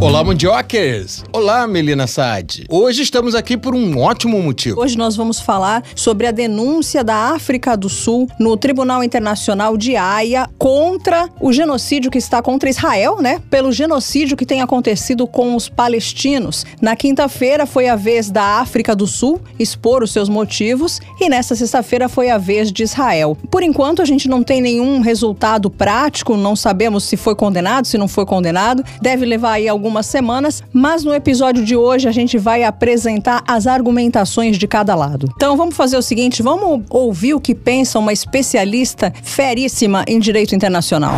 Olá, Mundiokers! Olá, Melina Saad! Hoje estamos aqui por um ótimo motivo. Hoje nós vamos falar sobre a denúncia da África do Sul no Tribunal Internacional de Haia contra o genocídio que está contra Israel, né? Pelo genocídio que tem acontecido com os palestinos. Na quinta-feira foi a vez da África do Sul expor os seus motivos e nesta sexta-feira foi a vez de Israel. Por enquanto a gente não tem nenhum resultado prático, não sabemos se foi condenado, se não foi condenado. Deve levar aí algum algumas semanas, mas no episódio de hoje a gente vai apresentar as argumentações de cada lado. Então vamos fazer o seguinte, vamos ouvir o que pensa uma especialista feríssima em direito internacional.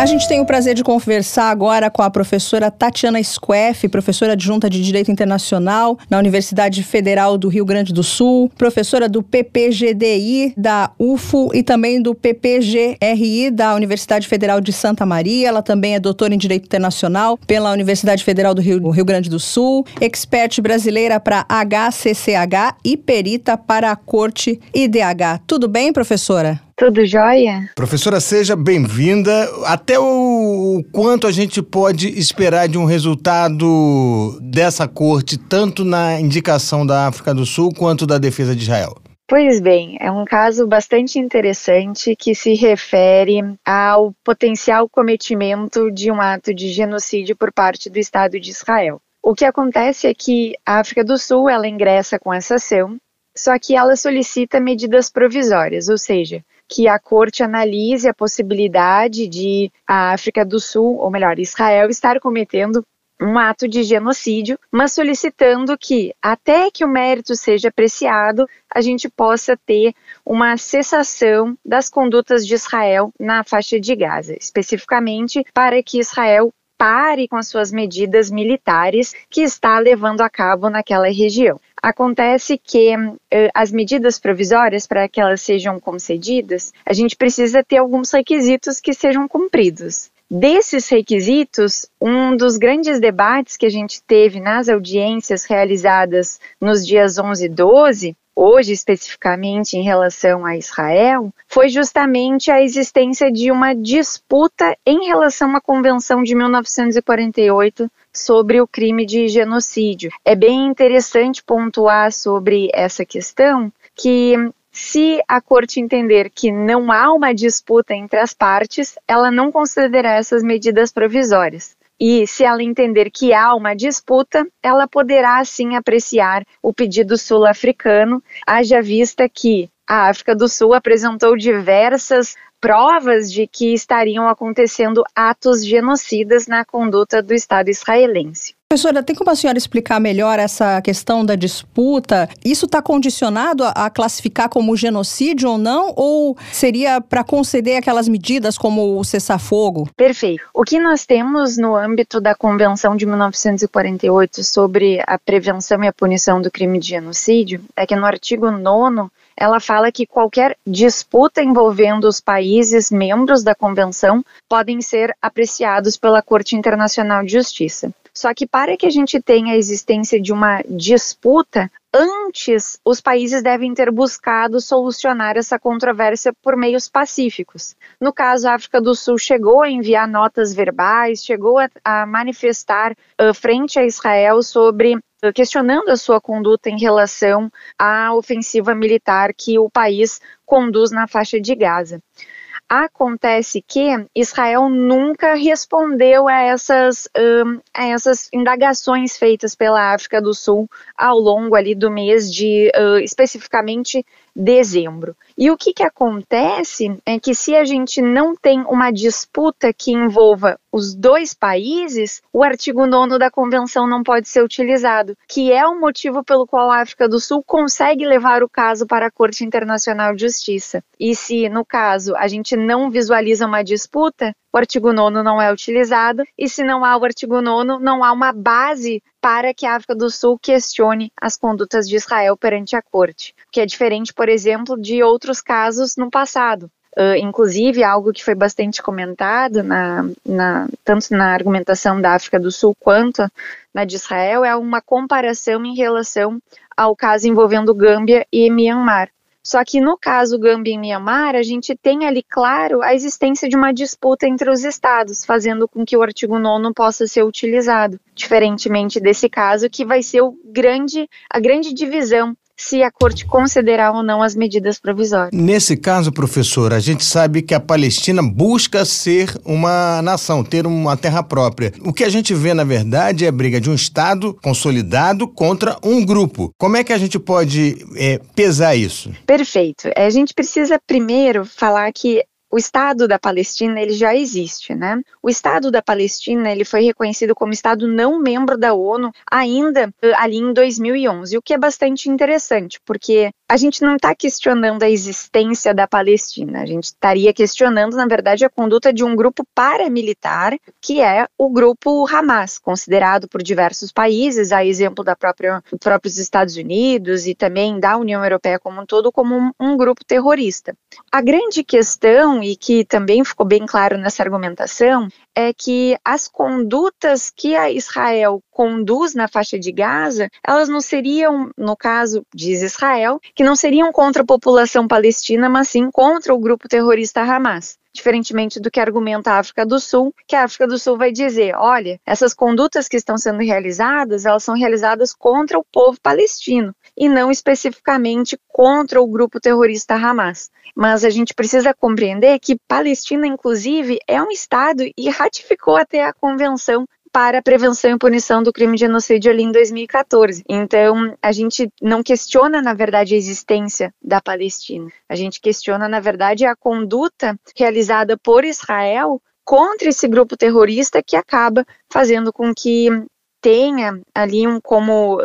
A gente tem o prazer de conversar agora com a professora Tatiana Squeff, professora adjunta de Direito Internacional na Universidade Federal do Rio Grande do Sul, professora do PPGDI da UFO e também do PPGRI da Universidade Federal de Santa Maria. Ela também é doutora em Direito Internacional pela Universidade Federal do Rio, do Rio Grande do Sul, expert brasileira para HCCH e perita para a Corte IDH. Tudo bem, professora? Tudo jóia? Professora, seja bem-vinda. Até o quanto a gente pode esperar de um resultado dessa corte, tanto na indicação da África do Sul quanto da defesa de Israel? Pois bem, é um caso bastante interessante que se refere ao potencial cometimento de um ato de genocídio por parte do Estado de Israel. O que acontece é que a África do Sul ela ingressa com essa ação, só que ela solicita medidas provisórias, ou seja, que a corte analise a possibilidade de a África do Sul, ou melhor, Israel, estar cometendo um ato de genocídio, mas solicitando que, até que o mérito seja apreciado, a gente possa ter uma cessação das condutas de Israel na faixa de Gaza, especificamente para que Israel pare com as suas medidas militares que está levando a cabo naquela região. Acontece que uh, as medidas provisórias, para que elas sejam concedidas, a gente precisa ter alguns requisitos que sejam cumpridos. Desses requisitos, um dos grandes debates que a gente teve nas audiências realizadas nos dias 11 e 12 hoje especificamente em relação a Israel, foi justamente a existência de uma disputa em relação à Convenção de 1948 sobre o crime de genocídio. É bem interessante pontuar sobre essa questão que se a corte entender que não há uma disputa entre as partes, ela não considerará essas medidas provisórias. E se ela entender que há uma disputa, ela poderá sim apreciar o pedido sul-africano, haja vista que a África do Sul apresentou diversas provas de que estariam acontecendo atos genocidas na conduta do Estado israelense. Professora, tem como a senhora explicar melhor essa questão da disputa? Isso está condicionado a, classificar como genocídio ou não? Ou seria para conceder aquelas medidas como o cessar-fogo? Perfeito. O que nós temos no âmbito da Convenção de 1948 sobre a prevenção e a punição do crime de genocídio é que no artigo 9 ela fala que qualquer disputa envolvendo os países membros da convenção podem ser apreciados pela Corte Internacional de Justiça. Só que para que a gente tenha a existência de uma disputa, antes os países devem ter buscado solucionar essa controvérsia por meios pacíficos. No caso, a África do Sul chegou a enviar notas verbais, chegou a, a manifestar uh, frente a Israel sobre questionando a sua conduta em relação à ofensiva militar que o país conduz na faixa de Gaza. Acontece que Israel nunca respondeu a essas, um, a essas indagações feitas pela África do Sul ao longo ali do mês de, uh, especificamente, dezembro. E o que, que acontece é que se a gente não tem uma disputa que envolva os dois países, o artigo 9 da convenção não pode ser utilizado, que é o motivo pelo qual a África do Sul consegue levar o caso para a Corte Internacional de Justiça. E se, no caso, a gente não visualiza uma disputa, o artigo 9 não é utilizado, e se não há o artigo 9, não há uma base para que a África do Sul questione as condutas de Israel perante a corte, que é diferente, por exemplo, de outros casos no passado. Uh, inclusive, algo que foi bastante comentado, na, na, tanto na argumentação da África do Sul quanto na de Israel, é uma comparação em relação ao caso envolvendo Gâmbia e Myanmar. Só que no caso Gâmbia e Myanmar, a gente tem ali claro a existência de uma disputa entre os estados, fazendo com que o artigo 9 possa ser utilizado, diferentemente desse caso que vai ser grande, a grande divisão se a corte considerar ou não as medidas provisórias. Nesse caso, professor, a gente sabe que a Palestina busca ser uma nação, ter uma terra própria. O que a gente vê, na verdade, é a briga de um Estado consolidado contra um grupo. Como é que a gente pode é, pesar isso? Perfeito. É, a gente precisa primeiro falar que o Estado da Palestina ele já existe, né? O Estado da Palestina ele foi reconhecido como Estado não membro da ONU ainda eh, ali em 2011, o que é bastante interessante, porque a gente não está questionando a existência da Palestina, a gente estaria questionando, na verdade, a conduta de um grupo paramilitar, que é o grupo Hamas, considerado por diversos países, a exemplo da própria dos próprios Estados Unidos e também da União Europeia como um todo, como um, um grupo terrorista. A grande questão e que também ficou bem claro nessa argumentação é que as condutas que a Israel conduz na faixa de Gaza, elas não seriam, no caso, diz Israel, que não seriam contra a população palestina, mas sim contra o grupo terrorista Hamas diferentemente do que argumenta a África do Sul, que a África do Sul vai dizer, olha, essas condutas que estão sendo realizadas, elas são realizadas contra o povo palestino e não especificamente contra o grupo terrorista Hamas. Mas a gente precisa compreender que Palestina, inclusive, é um Estado e ratificou até a Convenção para a prevenção e punição do crime de genocídio ali em 2014. Então, a gente não questiona, na verdade, a existência da Palestina. A gente questiona, na verdade, a conduta realizada por Israel contra esse grupo terrorista que acaba fazendo com que tenha ali um como,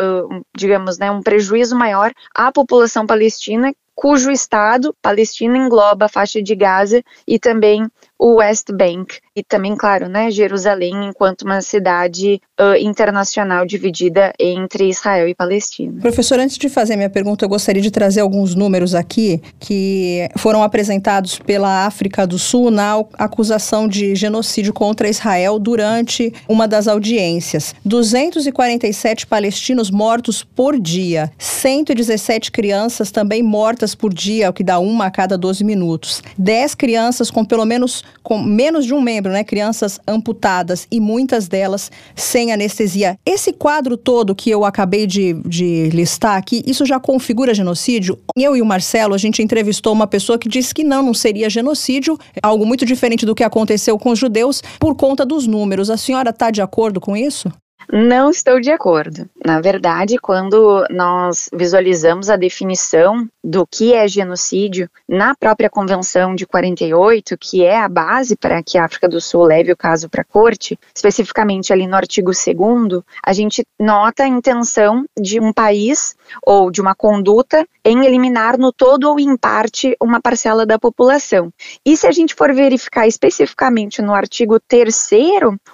digamos, né, um prejuízo maior à população palestina cujo Estado, Palestina, engloba a faixa de Gaza e também o West Bank e também, claro, né, Jerusalém enquanto uma cidade uh, internacional dividida entre Israel e Palestina. Professor, antes de fazer minha pergunta, eu gostaria de trazer alguns números aqui que foram apresentados pela África do Sul na acusação de genocídio contra Israel durante uma das audiências. 247 palestinos mortos por dia, 117 crianças também mortas por dia, o que dá uma a cada 12 minutos. 10 crianças com pelo menos com menos de um membro, né? Crianças amputadas e muitas delas sem anestesia. Esse quadro todo que eu acabei de, de listar aqui, isso já configura genocídio? Eu e o Marcelo, a gente entrevistou uma pessoa que disse que não, não seria genocídio, algo muito diferente do que aconteceu com os judeus por conta dos números. A senhora está de acordo com isso? Não estou de acordo. Na verdade, quando nós visualizamos a definição do que é genocídio na própria Convenção de 48, que é a base para que a África do Sul leve o caso para a corte, especificamente ali no artigo 2, a gente nota a intenção de um país ou de uma conduta em eliminar no todo ou em parte uma parcela da população. E se a gente for verificar especificamente no artigo 3,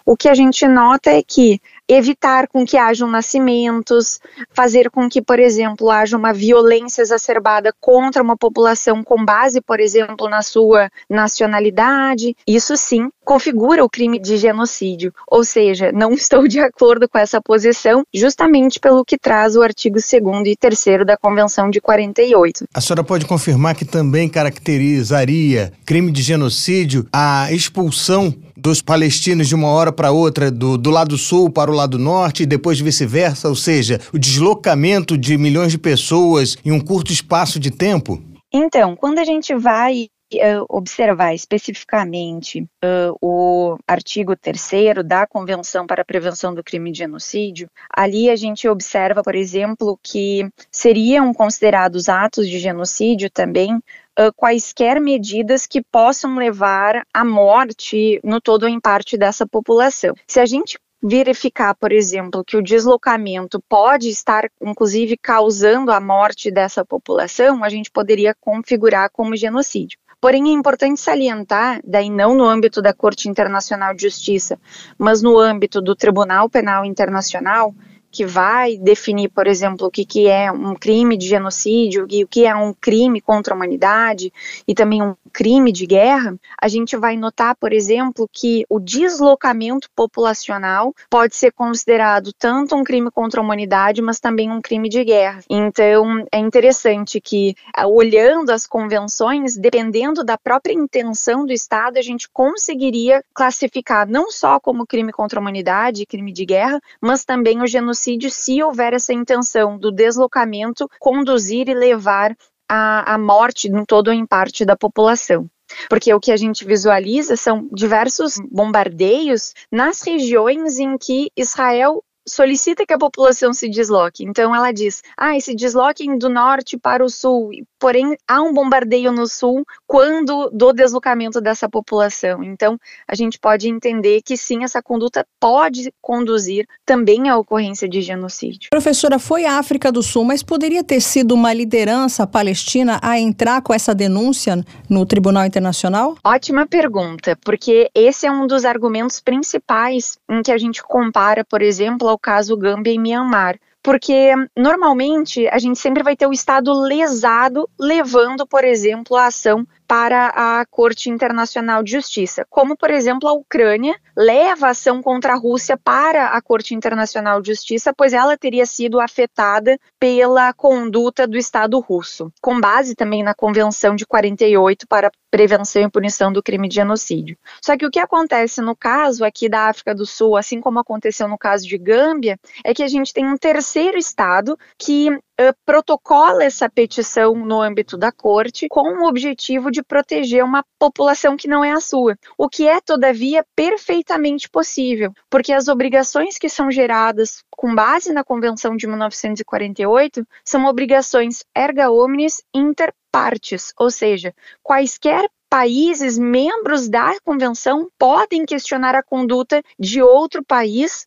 o que a gente nota é que evitar com que hajam nascimentos, fazer com que, por exemplo, haja uma violência exacerbada contra uma população com base, por exemplo, na sua nacionalidade. Isso sim configura o crime de genocídio. Ou seja, não estou de acordo com essa posição, justamente pelo que traz o artigo 2 e 3 da Convenção de 48. A senhora pode confirmar que também caracterizaria crime de genocídio a expulsão dos palestinos de uma hora para outra, do, do lado sul para o lado norte e depois vice-versa, ou seja, o deslocamento de milhões de pessoas em um curto espaço de tempo? Então, quando a gente vai observar especificamente uh, o artigo 3 da Convenção para a Prevenção do Crime de Genocídio, ali a gente observa, por exemplo, que seriam considerados atos de genocídio também uh, quaisquer medidas que possam levar à morte no todo ou em parte dessa população. Se a gente verificar, por exemplo, que o deslocamento pode estar, inclusive, causando a morte dessa população, a gente poderia configurar como genocídio. Porém, é importante salientar, daí não no âmbito da Corte Internacional de Justiça, mas no âmbito do Tribunal Penal Internacional, que vai definir, por exemplo, o que, que é um crime de genocídio e o que é um crime contra a humanidade e também um crime de guerra, a gente vai notar, por exemplo, que o deslocamento populacional pode ser considerado tanto um crime contra a humanidade, mas também um crime de guerra. Então, é interessante que, ah, olhando as convenções, dependendo da própria intenção do Estado, a gente conseguiria classificar não só como crime contra a humanidade, crime de guerra, mas também o genocídio se houver essa intenção do deslocamento conduzir e levar à morte em todo ou em parte da população. Porque o que a gente visualiza são diversos bombardeios nas regiões em que Israel solicita que a população se desloque. Então ela diz: ah, se desloquem do norte para o sul. Porém, há um bombardeio no sul quando do deslocamento dessa população. Então, a gente pode entender que sim, essa conduta pode conduzir também à ocorrência de genocídio. Professora, foi a África do Sul, mas poderia ter sido uma liderança palestina a entrar com essa denúncia no Tribunal Internacional? Ótima pergunta, porque esse é um dos argumentos principais em que a gente compara, por exemplo, ao caso Gâmbia e Myanmar porque normalmente a gente sempre vai ter o Estado lesado levando, por exemplo, a ação para a Corte Internacional de Justiça, como, por exemplo, a Ucrânia leva ação contra a Rússia para a Corte Internacional de Justiça, pois ela teria sido afetada pela conduta do Estado russo, com base também na Convenção de 48 para prevenção e punição do crime de genocídio. Só que o que acontece no caso aqui da África do Sul, assim como aconteceu no caso de Gâmbia, é que a gente tem um terceiro Estado que protocola essa petição no âmbito da corte com o objetivo de proteger uma população que não é a sua, o que é, todavia, perfeitamente possível, porque as obrigações que são geradas com base na Convenção de 1948 são obrigações erga omnes inter partes, ou seja, quaisquer países membros da convenção podem questionar a conduta de outro país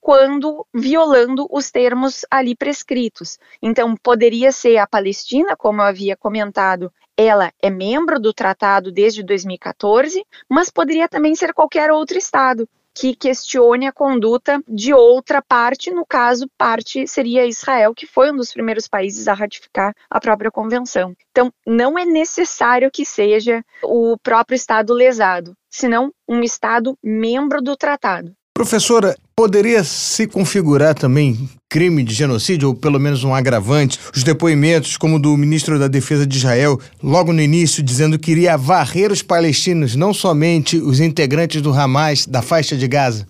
quando violando os termos ali prescritos. Então, poderia ser a Palestina, como eu havia comentado, ela é membro do tratado desde 2014, mas poderia também ser qualquer outro Estado que questione a conduta de outra parte, no caso, parte seria Israel, que foi um dos primeiros países a ratificar a própria convenção. Então, não é necessário que seja o próprio Estado lesado, senão um Estado membro do tratado. Professora, poderia se configurar também crime de genocídio, ou pelo menos um agravante, os depoimentos, como do ministro da Defesa de Israel, logo no início, dizendo que iria varrer os palestinos, não somente os integrantes do Hamas da faixa de Gaza?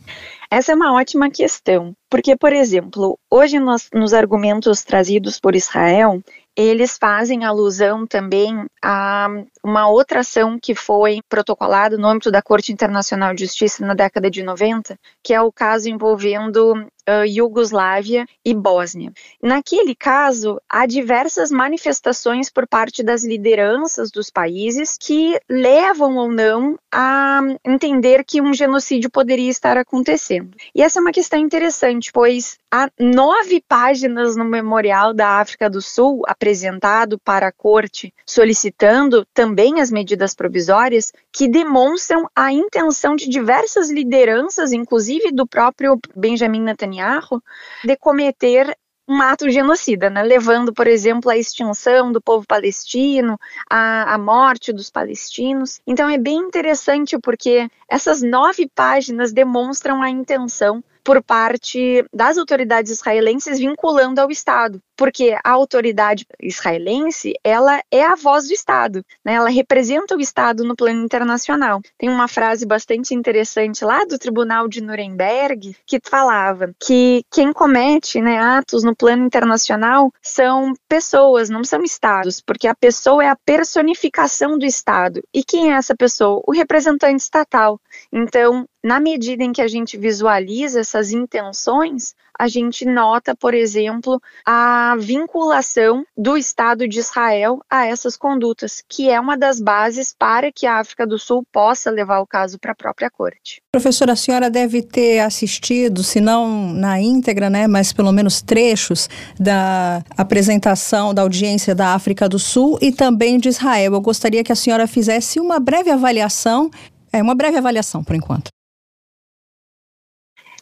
Essa é uma ótima questão, porque, por exemplo, hoje nós, nos argumentos trazidos por Israel, eles fazem alusão também a uma outra ação que foi protocolada no âmbito da Corte Internacional de Justiça na década de 90, que é o caso envolvendo uh, Iugoslávia e Bósnia. Naquele caso, há diversas manifestações por parte das lideranças dos países que levam ou não a entender que um genocídio poderia estar acontecendo. E essa é uma questão interessante, pois há nove páginas no Memorial da África do Sul apresentado para a corte, solicitando também as medidas provisórias, que demonstram a intenção de diversas lideranças, inclusive do próprio Benjamin Netanyahu Netanyahu de cometer um ato genocida, né? levando, por exemplo, à extinção do povo palestino, à, à, morte dos palestinos. Então é bem interessante porque essas nove páginas demonstram a intenção por parte das autoridades israelenses vinculando ao Estado porque a autoridade israelense ela é a voz do Estado, né? ela representa o Estado no plano internacional. Tem uma frase bastante interessante lá do Tribunal de Nuremberg que falava que quem comete né, atos no plano internacional são pessoas, não são estados, porque a pessoa é a personificação do Estado. E quem é essa pessoa? O representante estatal. Então, na medida em que a gente visualiza essas intenções, a gente nota, por exemplo, a vinculação do Estado de Israel a essas condutas, que é uma das bases para que a África do Sul possa levar o caso para a própria corte. Professora, a senhora deve ter assistido, se não na íntegra, né, mas pelo menos trechos da apresentação da audiência da África do Sul e também de Israel. Eu gostaria que a senhora fizesse uma breve avaliação, é uma breve avaliação por enquanto.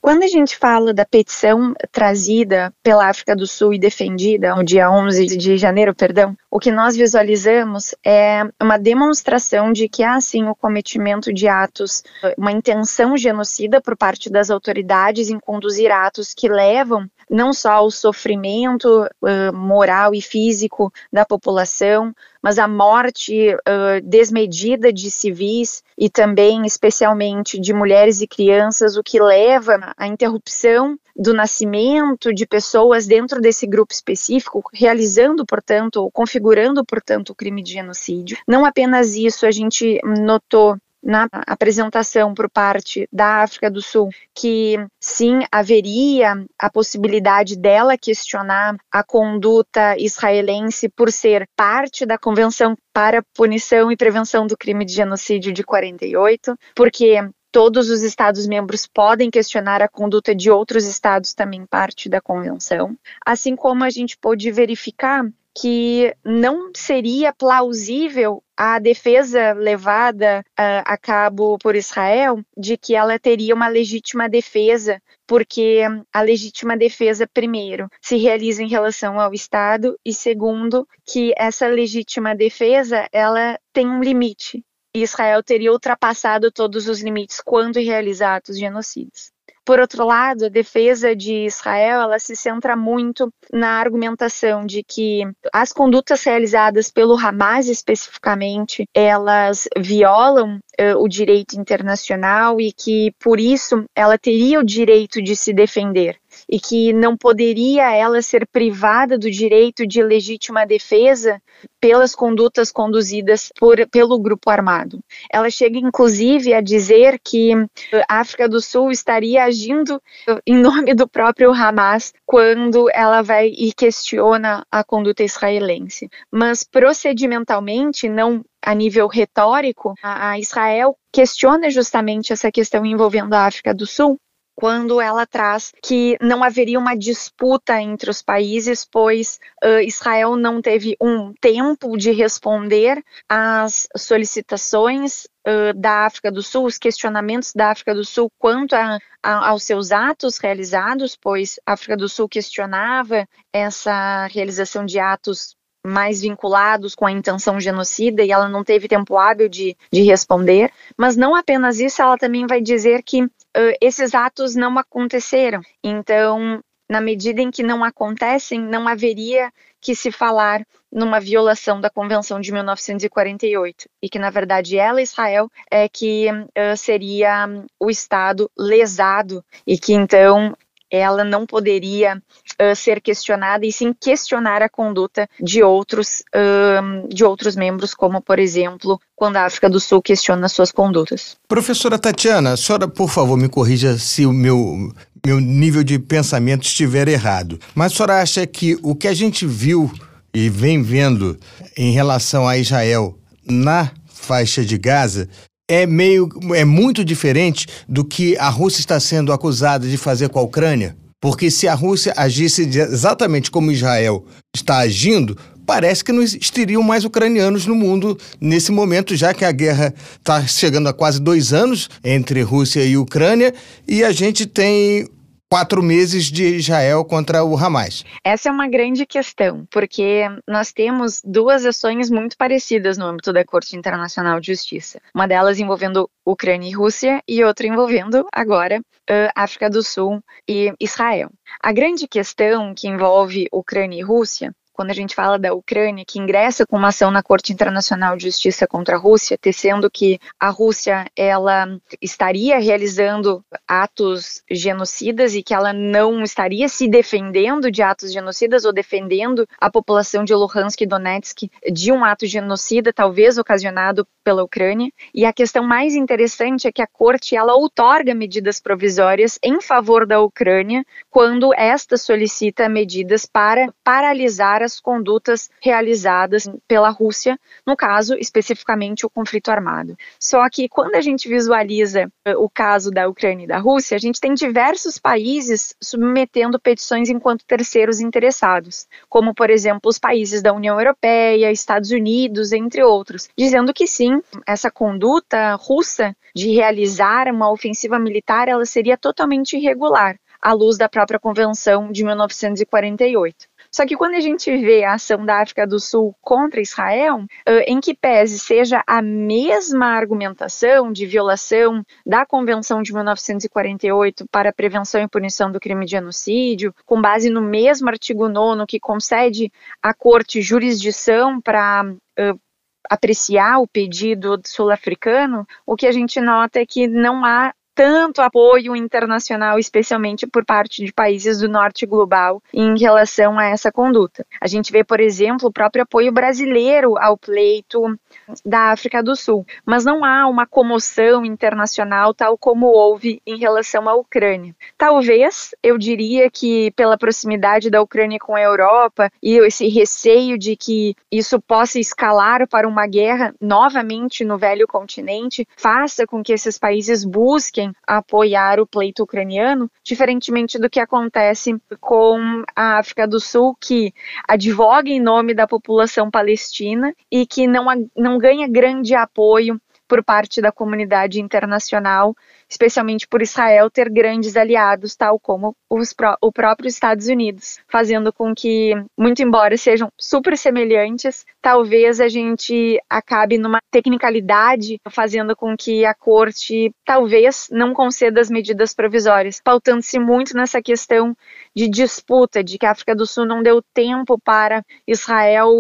Quando a gente fala da petição trazida pela África do Sul e defendida no dia 11 de janeiro, perdão, o que nós visualizamos é uma demonstração de que há sim o cometimento de atos, uma intenção genocida por parte das autoridades em conduzir atos que levam não só ao sofrimento uh, moral e físico da população, mas a morte uh, desmedida de civis e também, especialmente, de mulheres e crianças, o que leva à interrupção do nascimento de pessoas dentro desse grupo específico, realizando, portanto, ou configurando, portanto, o crime de genocídio. Não apenas isso, a gente notou na apresentação por parte da África do Sul que sim haveria a possibilidade dela questionar a conduta israelense por ser parte da Convenção para Punição e Prevenção do Crime de Genocídio de 48, porque todos os Estados-membros podem questionar a conduta de outros Estados também parte da convenção, assim como a gente pôde verificar que não seria plausível a defesa levada uh, a cabo por Israel de que ela teria uma legítima defesa, porque a legítima defesa, primeiro, se realiza em relação ao Estado e segundo, que essa legítima defesa ela tem um limite. Israel teria ultrapassado todos os limites quando realizar atos genocidas. Por outro lado, a defesa de Israel ela se centra muito na argumentação de que as condutas realizadas pelo Hamas especificamente elas violam uh, o direito internacional e que por isso ela teria o direito de se defender e que não poderia ela ser privada do direito de legítima defesa pelas condutas conduzidas por, pelo grupo armado. Ela chega inclusive a dizer que a África do Sul estaria agindo em nome do próprio Hamas quando ela vai e questiona a conduta israelense. Mas procedimentalmente, não a nível retórico, a Israel questiona justamente essa questão envolvendo a África do Sul, quando ela traz que não haveria uma disputa entre os países, pois uh, Israel não teve um tempo de responder às solicitações uh, da África do Sul, os questionamentos da África do Sul quanto a, a, aos seus atos realizados, pois a África do Sul questionava essa realização de atos mais vinculados com a intenção genocida e ela não teve tempo hábil de, de responder. Mas não apenas isso, ela também vai dizer que uh, esses atos não aconteceram. Então, na medida em que não acontecem, não haveria que se falar numa violação da Convenção de 1948 e que na verdade ela, Israel, é que uh, seria o Estado lesado e que então ela não poderia uh, ser questionada e sim questionar a conduta de outros, de outros membros, como, por exemplo, quando a África do Sul questiona suas condutas. Professora Tatiana, a senhora, por favor, me corrija se o meu, meu nível de pensamento estiver errado. Mas a senhora acha que o que a gente viu e vem vendo em relação a Israel na faixa de Gaza é meio é muito diferente do que a Rússia está sendo acusada de fazer com a Ucrânia? Porque se a Rússia agisse exatamente como Israel está agindo, parece que não existiriam mais ucranianos no mundo nesse momento, já que a guerra está chegando a quase dois anos entre Rússia e Ucrânia e a gente tem quatro meses de Israel contra o Hamas? Essa é uma grande questão, porque nós temos duas ações muito parecidas no âmbito da Corte Internacional de Justiça. Uma delas envolvendo Ucrânia e Rússia e outra envolvendo agora África do Sul e Israel. A grande questão que envolve Ucrânia e Rússia quando a gente fala da Ucrânia, que ingressa com uma ação na Corte Internacional de Justiça contra a Rússia, tecendo que a Rússia ela estaria realizando atos genocidas e que ela não estaria se defendendo de atos genocidas ou defendendo a população de Luhansk e Donetsk de um ato genocida, talvez ocasionado pela Ucrânia. E a questão mais interessante é que a Corte ela outorga medidas provisórias em favor da Ucrânia quando esta solicita medidas para paralisar as das condutas realizadas pela Rússia, no caso, especificamente o conflito armado. Só que quando a gente visualiza eh, o caso da Ucrânia e da Rússia, a gente tem diversos países submetendo petições enquanto terceiros interessados, como, por exemplo, os países da União Europeia, Estados Unidos, entre outros, dizendo que sim, essa conduta russa de realizar uma ofensiva militar, ela seria totalmente irregular, à luz da própria Convenção de 1948. Só que quando a gente vê a ação da África do Sul contra Israel, em que pese seja a mesma argumentação de violação da Convenção de 1948 para a prevenção e punição do crime de genocídio, com base no mesmo artigo 9 que concede à Corte jurisdição para apreciar o pedido sul-africano, o que a gente nota é que não há tanto apoio internacional, especialmente por parte de países do norte global, em relação a essa conduta. A gente vê, por exemplo, o próprio apoio brasileiro ao pleito da África do Sul, mas não há uma comoção internacional tal como houve em relação à Ucrânia. Talvez, eu diria que pela proximidade da Ucrânia com a Europa e esse receio de que isso possa escalar para uma guerra novamente no velho continente, faça com que esses países busquem apoiar o pleito ucraniano, diferentemente do que acontece com a África do Sul, que advoga em nome da população palestina e que não, não ganha grande apoio por parte da comunidade internacional especialmente por Israel ter grandes aliados, tal como os, o próprio Estados Unidos, fazendo com que, muito embora sejam super semelhantes, talvez a gente acabe numa tecnicalidade, fazendo com que a corte talvez não conceda as medidas provisórias, pautando-se muito nessa questão de disputa, de que a África do Sul não deu tempo para Israel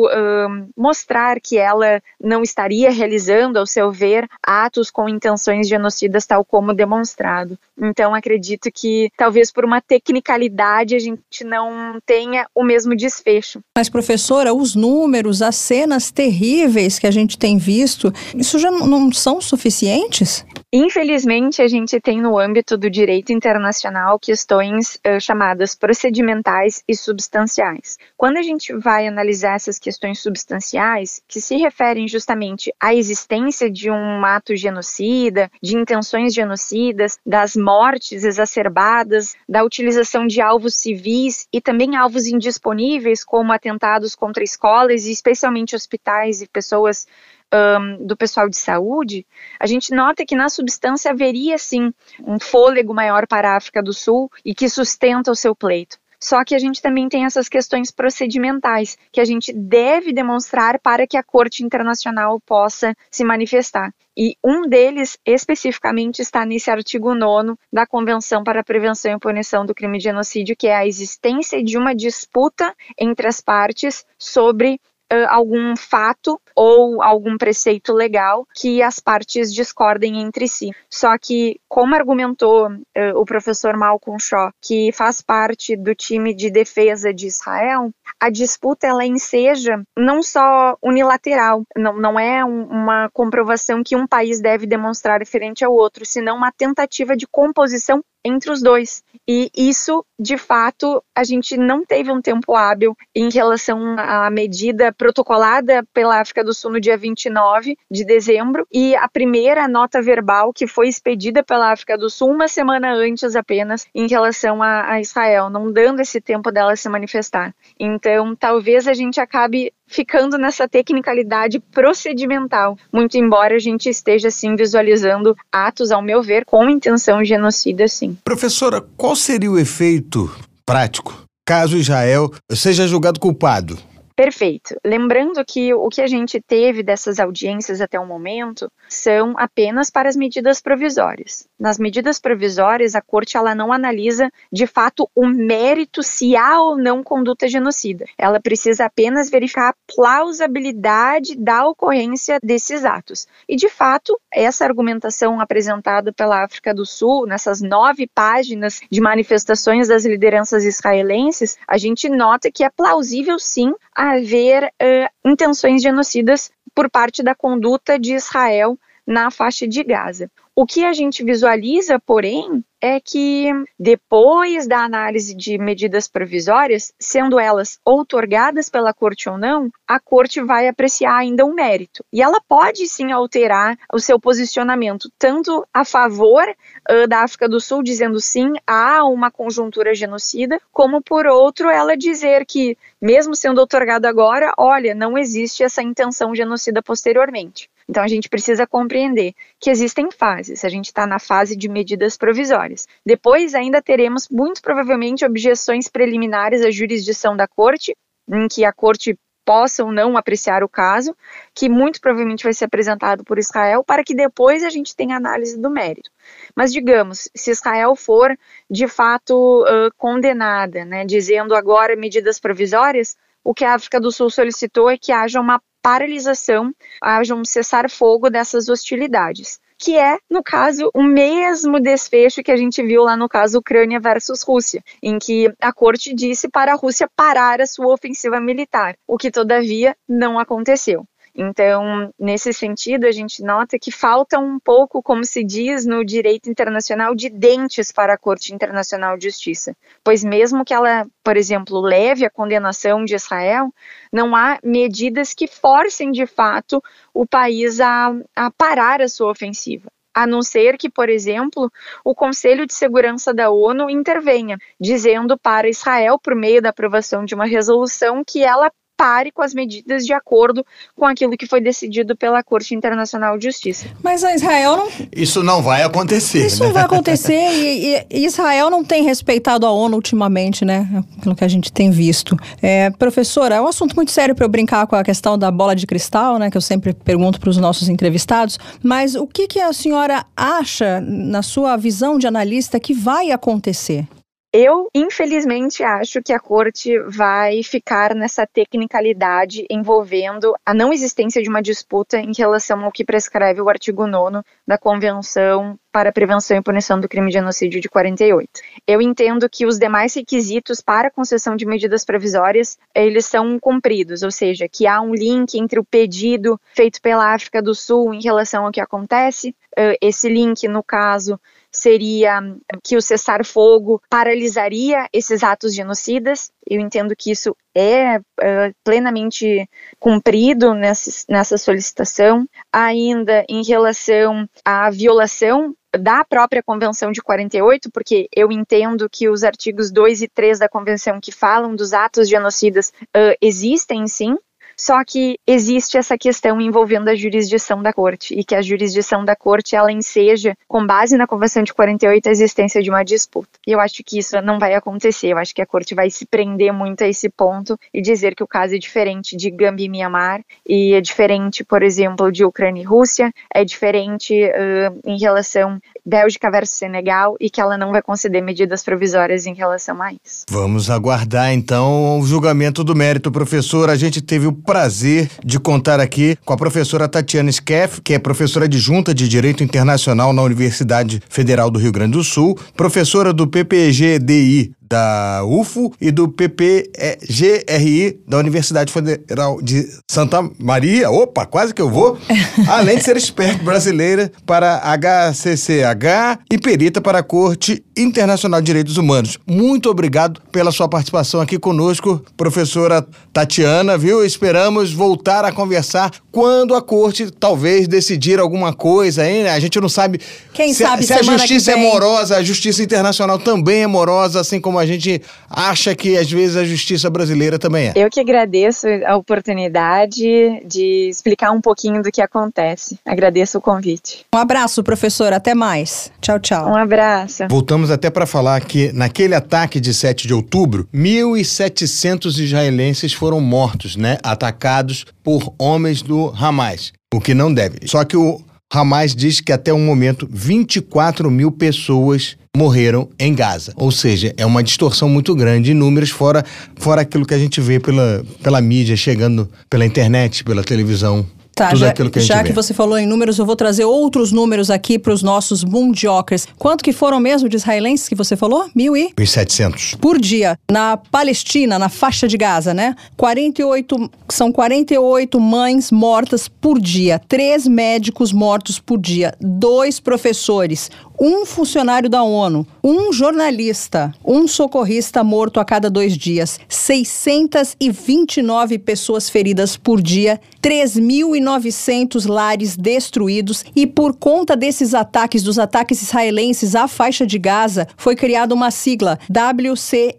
mostrar que ela não estaria realizando, ao seu ver, atos com intenções genocidas, tal como demonstrado. Então, acredito que talvez por uma tecnicalidade a gente não tenha o mesmo desfecho. Mas, professora, os números, as cenas terríveis que a gente tem visto, isso já não são suficientes? Infelizmente, a gente tem no âmbito do direito internacional questões uh, chamadas procedimentais e substanciais. Quando a gente vai analisar essas questões substanciais, que se referem justamente à existência de um ato genocida, de intenções genocidas, das mortes exacerbadas, da utilização de alvos civis e também alvos indisponíveis, como atentados contra escolas e especialmente hospitais e pessoas um, do pessoal de saúde, a gente nota que na substância haveria sim um fôlego maior para a África do Sul e que sustenta o seu pleito. Só que a gente também tem essas questões procedimentais que a gente deve demonstrar para que a Corte Internacional possa se manifestar. E um deles, especificamente, está nesse artigo 9 da Convenção para a Prevenção e Punição do Crime de Genocídio, que é a existência de uma disputa entre as partes sobre uh, algum fato ou algum preceito legal que as partes discordem entre si. Só que, como argumentou uh, o professor Malcolm Shaw, que faz parte do time de defesa de Israel, a disputa ela enseja não só unilateral, não, não é um, uma comprovação que um país deve demonstrar referente ao outro, senão uma tentativa de composição entre os dois. E isso, de fato, a gente não teve um tempo hábil em relação à medida protocolada pela África do Sul no dia 29 de dezembro e a primeira nota verbal que foi expedida pela África do Sul uma semana antes apenas em relação a, a Israel, não dando esse tempo dela se manifestar. Então, talvez a gente acabe ficando nessa tecnicalidade procedimental, muito embora a gente esteja assim visualizando atos, ao meu ver, com intenção genocida, sim. Professora, qual seria o efeito prático caso Israel seja julgado culpado? Perfeito. Lembrando que o que a gente teve dessas audiências até o momento são apenas para as medidas provisórias. Nas medidas provisórias, a corte ela não analisa de fato o mérito se há ou não conduta genocida. Ela precisa apenas verificar a plausibilidade da ocorrência desses atos. E de fato, essa argumentação apresentada pela África do Sul, nessas nove páginas de manifestações das lideranças israelenses, a gente nota que é plausível sim haver uh, intenções genocidas por parte da conduta de Israel na faixa de Gaza. O que a gente visualiza, porém, é que depois da análise de medidas provisórias, sendo elas outorgadas pela corte ou não, a corte vai apreciar ainda um mérito. E ela pode sim alterar o seu posicionamento, tanto a favor uh, da África do Sul, dizendo sim, há uma conjuntura genocida, como por outro, ela dizer que, mesmo sendo outorgado agora, olha, não existe essa intenção genocida posteriormente. Então a gente precisa compreender que existem fases. A gente está na fase de medidas provisórias. Depois ainda teremos muito provavelmente objeções preliminares à jurisdição da corte, em que a corte possa ou não apreciar o caso, que muito provavelmente vai ser apresentado por Israel, para que depois a gente tenha análise do mérito. Mas digamos, se Israel for de fato uh, condenada, né, dizendo agora medidas provisórias, o que a África do Sul solicitou é que haja uma paralisação, haja um cessar-fogo dessas hostilidades que é, no caso, o mesmo desfecho que a gente viu lá no caso Ucrânia versus Rússia, em que a corte disse para a Rússia parar a sua ofensiva militar, o que todavia não aconteceu. Então, nesse sentido, a gente nota que falta um pouco, como se diz no direito internacional, de dentes para a Corte Internacional de Justiça. Pois, mesmo que ela, por exemplo, leve a condenação de Israel, não há medidas que forcem de fato o país a, a parar a sua ofensiva a não ser que, por exemplo, o Conselho de Segurança da ONU intervenha, dizendo para Israel, por meio da aprovação de uma resolução, que ela pare com as medidas de acordo com aquilo que foi decidido pela Corte Internacional de Justiça. Mas a Israel não. Isso não vai acontecer. Isso né? não vai acontecer e, e, Israel não tem respeitado a ONU ultimamente, né? Pelo que a gente tem visto. É, professora, é um assunto muito sério para eu brincar com a questão da bola de cristal, né? Que eu sempre pergunto para os nossos entrevistados. Mas o que, que a senhora acha, na sua visão de analista, que vai acontecer? Eu, infelizmente, acho que a corte vai ficar nessa tecnicalidade envolvendo a não existência de uma disputa em relação ao que prescreve o artigo 9 da Convenção para a Prevenção e Punição do Crime de Genocídio de 48. Eu entendo que os demais requisitos para a concessão de medidas provisórias, eles são cumpridos, ou seja, que há um link entre o pedido feito pela África do Sul em relação ao que acontece, esse link, no caso, seria que o cessar-fogo paralisaria esses atos genocidas. Eu entendo que isso é uh, plenamente cumprido nessa, nessa solicitação. Ainda em relação à violação da própria Convenção de 48, porque eu entendo que os artigos 2 e 3 da Convenção que falam dos atos genocidas uh, existem sim, só que existe essa questão envolvendo a jurisdição da corte e que a jurisdição da corte ela enseja, com base na Convenção de 48, a existência de uma disputa. E eu acho que isso não vai acontecer. Eu acho que a corte vai se prender muito a esse ponto e dizer que o caso é diferente de Gâmbia e Mianmar e é diferente, por exemplo, de Ucrânia e Rússia, é diferente uh, em relação Bélgica versus Senegal e que ela não vai conceder medidas provisórias em relação a isso. Vamos aguardar então o julgamento do mérito, professor. A gente teve o prazer de contar aqui com a professora Tatiana Skeff, que é professora adjunta de Direito Internacional na Universidade Federal do Rio Grande do Sul, professora do PPG-DI da UFO e do PPGRI da Universidade Federal de Santa Maria. Opa, quase que eu vou. Além de ser expert brasileira para HCCH e perita para a Corte Internacional de Direitos Humanos. Muito obrigado pela sua participação aqui conosco, professora Tatiana, viu? Esperamos voltar a conversar quando a corte talvez decidir alguma coisa, hein? A gente não sabe. Quem se, sabe se a justiça é morosa, a justiça internacional também é morosa, assim como a gente acha que às vezes a justiça brasileira também é. Eu que agradeço a oportunidade de explicar um pouquinho do que acontece. Agradeço o convite. Um abraço, professor. Até mais. Tchau, tchau. Um abraço. Voltamos até para falar que naquele ataque de 7 de outubro, 1.700 israelenses foram mortos, né? Atacados por homens do Hamas. O que não deve. Só que o Hamas diz que até o momento 24 mil pessoas morreram em Gaza. Ou seja, é uma distorção muito grande de números, fora, fora aquilo que a gente vê pela, pela mídia, chegando pela internet, pela televisão. Tá, tudo já, aquilo que a gente já vê. que você falou em números, eu vou trazer outros números aqui para os nossos mundiocers. Quanto que foram mesmo de israelenses que você falou? Mil e? 1.700. por dia na Palestina, na faixa de Gaza, né? 48, são 48 mães mortas por dia, três médicos mortos por dia, dois professores, um funcionário da ONU, um jornalista, um socorrista morto a cada dois dias, 629 pessoas feridas por dia, 3.900 lares destruídos e por conta desses ataques, dos ataques israelenses à faixa de Gaza, foi criada uma sigla WCNSF,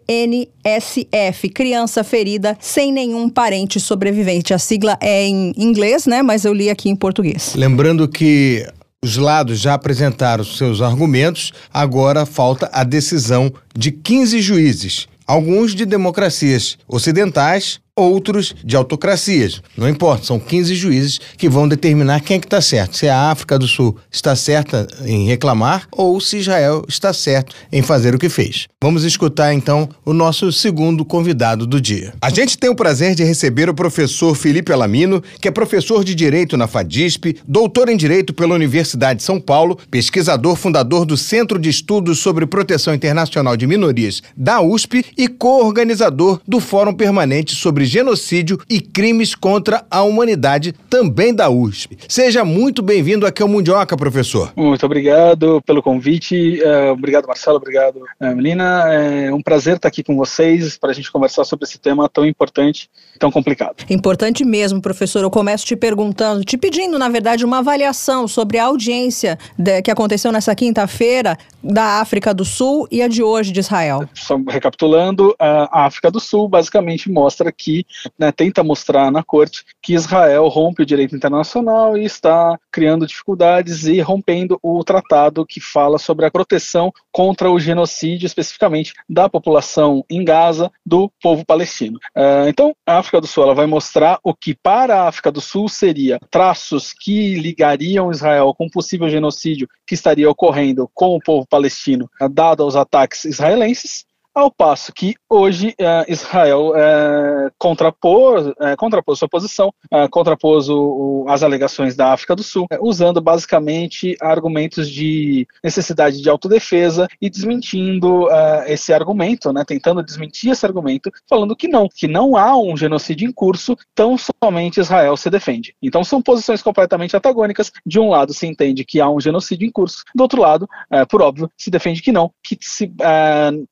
criança ferida sem nenhum parente sobrevivente. A sigla é em inglês, né, mas eu li aqui em português. Lembrando que os lados já apresentaram seus argumentos, agora falta a decisão de 15 juízes, alguns de democracias ocidentais, outros de autocracias. Não importa, são 15 juízes que vão determinar quem é que está certo. Se a África do Sul está certa em reclamar ou se Israel está certo em fazer o que fez. Vamos escutar então o nosso segundo convidado do dia. A gente tem o prazer de receber o professor Felipe Alamino, que é professor de Direito na FADISP, doutor em Direito pela Universidade de São Paulo, pesquisador fundador do Centro de Estudos sobre Proteção Internacional de Minorias da USP e co-organizador do Fórum Permanente sobre sobre genocídio e crimes contra a humanidade, também da USP. Seja muito bem-vindo aqui ao Mundioca, professor. Muito obrigado pelo convite. Uh, obrigado, Marcelo. Obrigado, uh, Melina. É um prazer estar aqui com vocês para a gente conversar sobre esse tema tão importante, tão complicado. Importante mesmo, professor. Eu começo te perguntando, te pedindo, na verdade, uma avaliação sobre a audiência de, que aconteceu nessa quinta-feira da África do Sul e a de hoje de Israel. Só recapitulando, a África do Sul basicamente mostra que que né, tenta mostrar na corte que Israel rompe o direito internacional e está criando dificuldades e rompendo o tratado que fala sobre a proteção contra o genocídio, especificamente da população em Gaza, do povo palestino. Uh, então, a África do Sul ela vai mostrar o que para a África do Sul seria traços que ligariam Israel com possível genocídio que estaria ocorrendo com o povo palestino, dado aos ataques israelenses ao passo que hoje é, Israel é, contrapôs, é, contrapôs sua posição, contrapôs o, o, as alegações da África do Sul, usando basicamente argumentos de necessidade de autodefesa e desmentindo esse argumento, né, tentando desmentir esse argumento, falando que não, que não há um genocídio em curso, tão somente Israel se defende. Então são posições completamente antagônicas. De um lado se entende que há um genocídio em curso, do outro lado, por óbvio, se defende que não, que se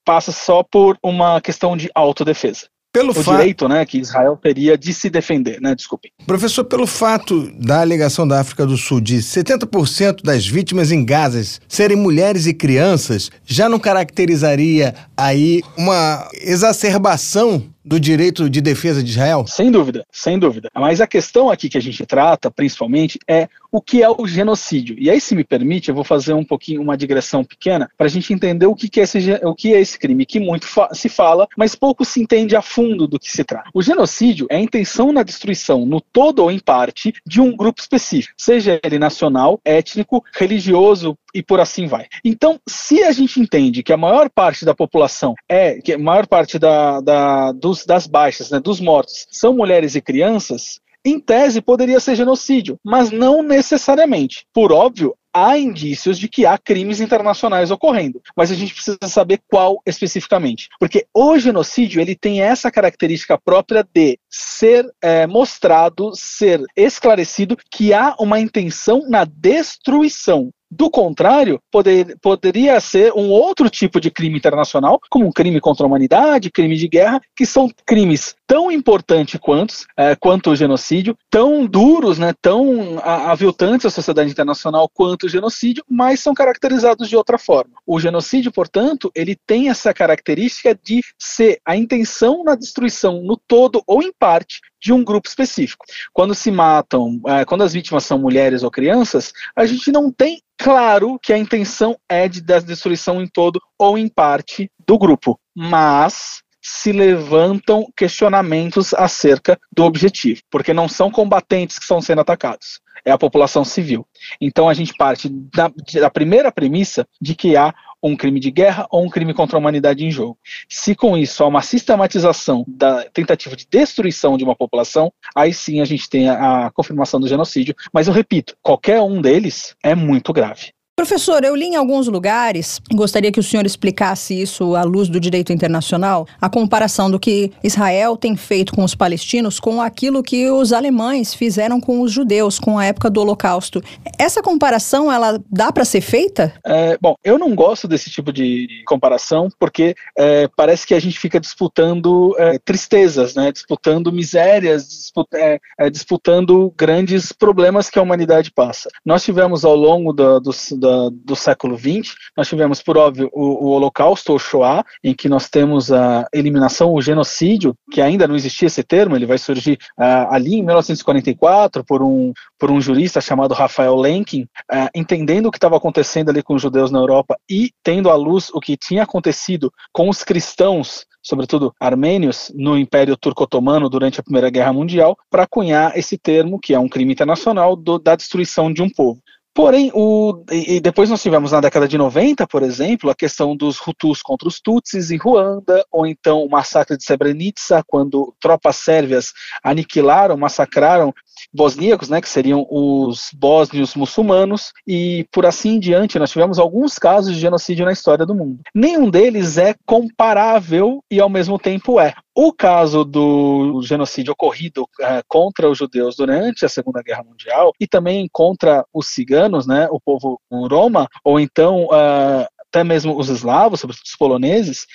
passa só só por uma questão de autodefesa. Pelo o fa... direito né, que Israel teria de se defender, né? Desculpe. Professor, pelo fato da alegação da África do Sul de 70% das vítimas em Gaza serem mulheres e crianças, já não caracterizaria aí uma exacerbação do direito de defesa de Israel? Sem dúvida, sem dúvida. Mas a questão aqui que a gente trata, principalmente, é o que é o genocídio. E aí, se me permite, eu vou fazer um pouquinho uma digressão pequena para a gente entender o que, que, é esse, o que é esse crime, que muito fa se fala, mas pouco se entende a fundo do que se trata. O genocídio é a intenção na destruição, no todo ou em parte, de um grupo específico, seja ele nacional, étnico, religioso, e por assim vai. Então, se a gente entende que a maior parte da população é, que a maior parte da, da, dos, das baixas, né, dos mortos, são mulheres e crianças, em tese poderia ser genocídio, mas não necessariamente. Por óbvio, há indícios de que há crimes internacionais ocorrendo, mas a gente precisa saber qual especificamente, porque o genocídio ele tem essa característica própria de ser é, mostrado, ser esclarecido que há uma intenção na destruição do contrário, poder, poderia ser um outro tipo de crime internacional, como um crime contra a humanidade, crime de guerra, que são crimes tão importantes quanto, é, quanto o genocídio, tão duros, né, tão aviltantes à sociedade internacional quanto o genocídio, mas são caracterizados de outra forma. O genocídio, portanto, ele tem essa característica de ser a intenção na destruição no todo ou em parte de um grupo específico. Quando se matam, é, quando as vítimas são mulheres ou crianças, a gente não tem claro que a intenção é de destruição em todo ou em parte do grupo, mas se levantam questionamentos acerca do objetivo, porque não são combatentes que estão sendo atacados, é a população civil. Então a gente parte da, da primeira premissa de que há um crime de guerra ou um crime contra a humanidade em jogo. Se com isso há uma sistematização da tentativa de destruição de uma população, aí sim a gente tem a, a confirmação do genocídio. Mas eu repito, qualquer um deles é muito grave Professor, eu li em alguns lugares, gostaria que o senhor explicasse isso à luz do direito internacional, a comparação do que Israel tem feito com os palestinos com aquilo que os alemães fizeram com os judeus, com a época do Holocausto. Essa comparação, ela dá para ser feita? É, bom, eu não gosto desse tipo de comparação, porque é, parece que a gente fica disputando é, tristezas, né? disputando misérias, é, é, disputando grandes problemas que a humanidade passa. Nós tivemos ao longo do, do, do do século XX, nós tivemos, por óbvio, o, o Holocausto, o Shoah, em que nós temos a eliminação, o genocídio, que ainda não existia esse termo, ele vai surgir uh, ali em 1944 por um, por um jurista chamado Rafael Lenkin, uh, entendendo o que estava acontecendo ali com os judeus na Europa e tendo à luz o que tinha acontecido com os cristãos sobretudo armênios, no Império Turco-Otomano durante a Primeira Guerra Mundial, para cunhar esse termo, que é um crime internacional, do, da destruição de um povo. Porém, o, e depois nós tivemos na década de 90, por exemplo, a questão dos Hutus contra os Tutsis em Ruanda, ou então o massacre de Srebrenica, quando tropas sérvias aniquilaram, massacraram bosníacos, né, que seriam os bósnios muçulmanos, e por assim em diante, nós tivemos alguns casos de genocídio na história do mundo. Nenhum deles é comparável e ao mesmo tempo é. O caso do genocídio ocorrido é, contra os judeus durante a Segunda Guerra Mundial e também contra os ciganos, né, o povo Roma, ou então uh, até mesmo os eslavos, sobretudo os poloneses,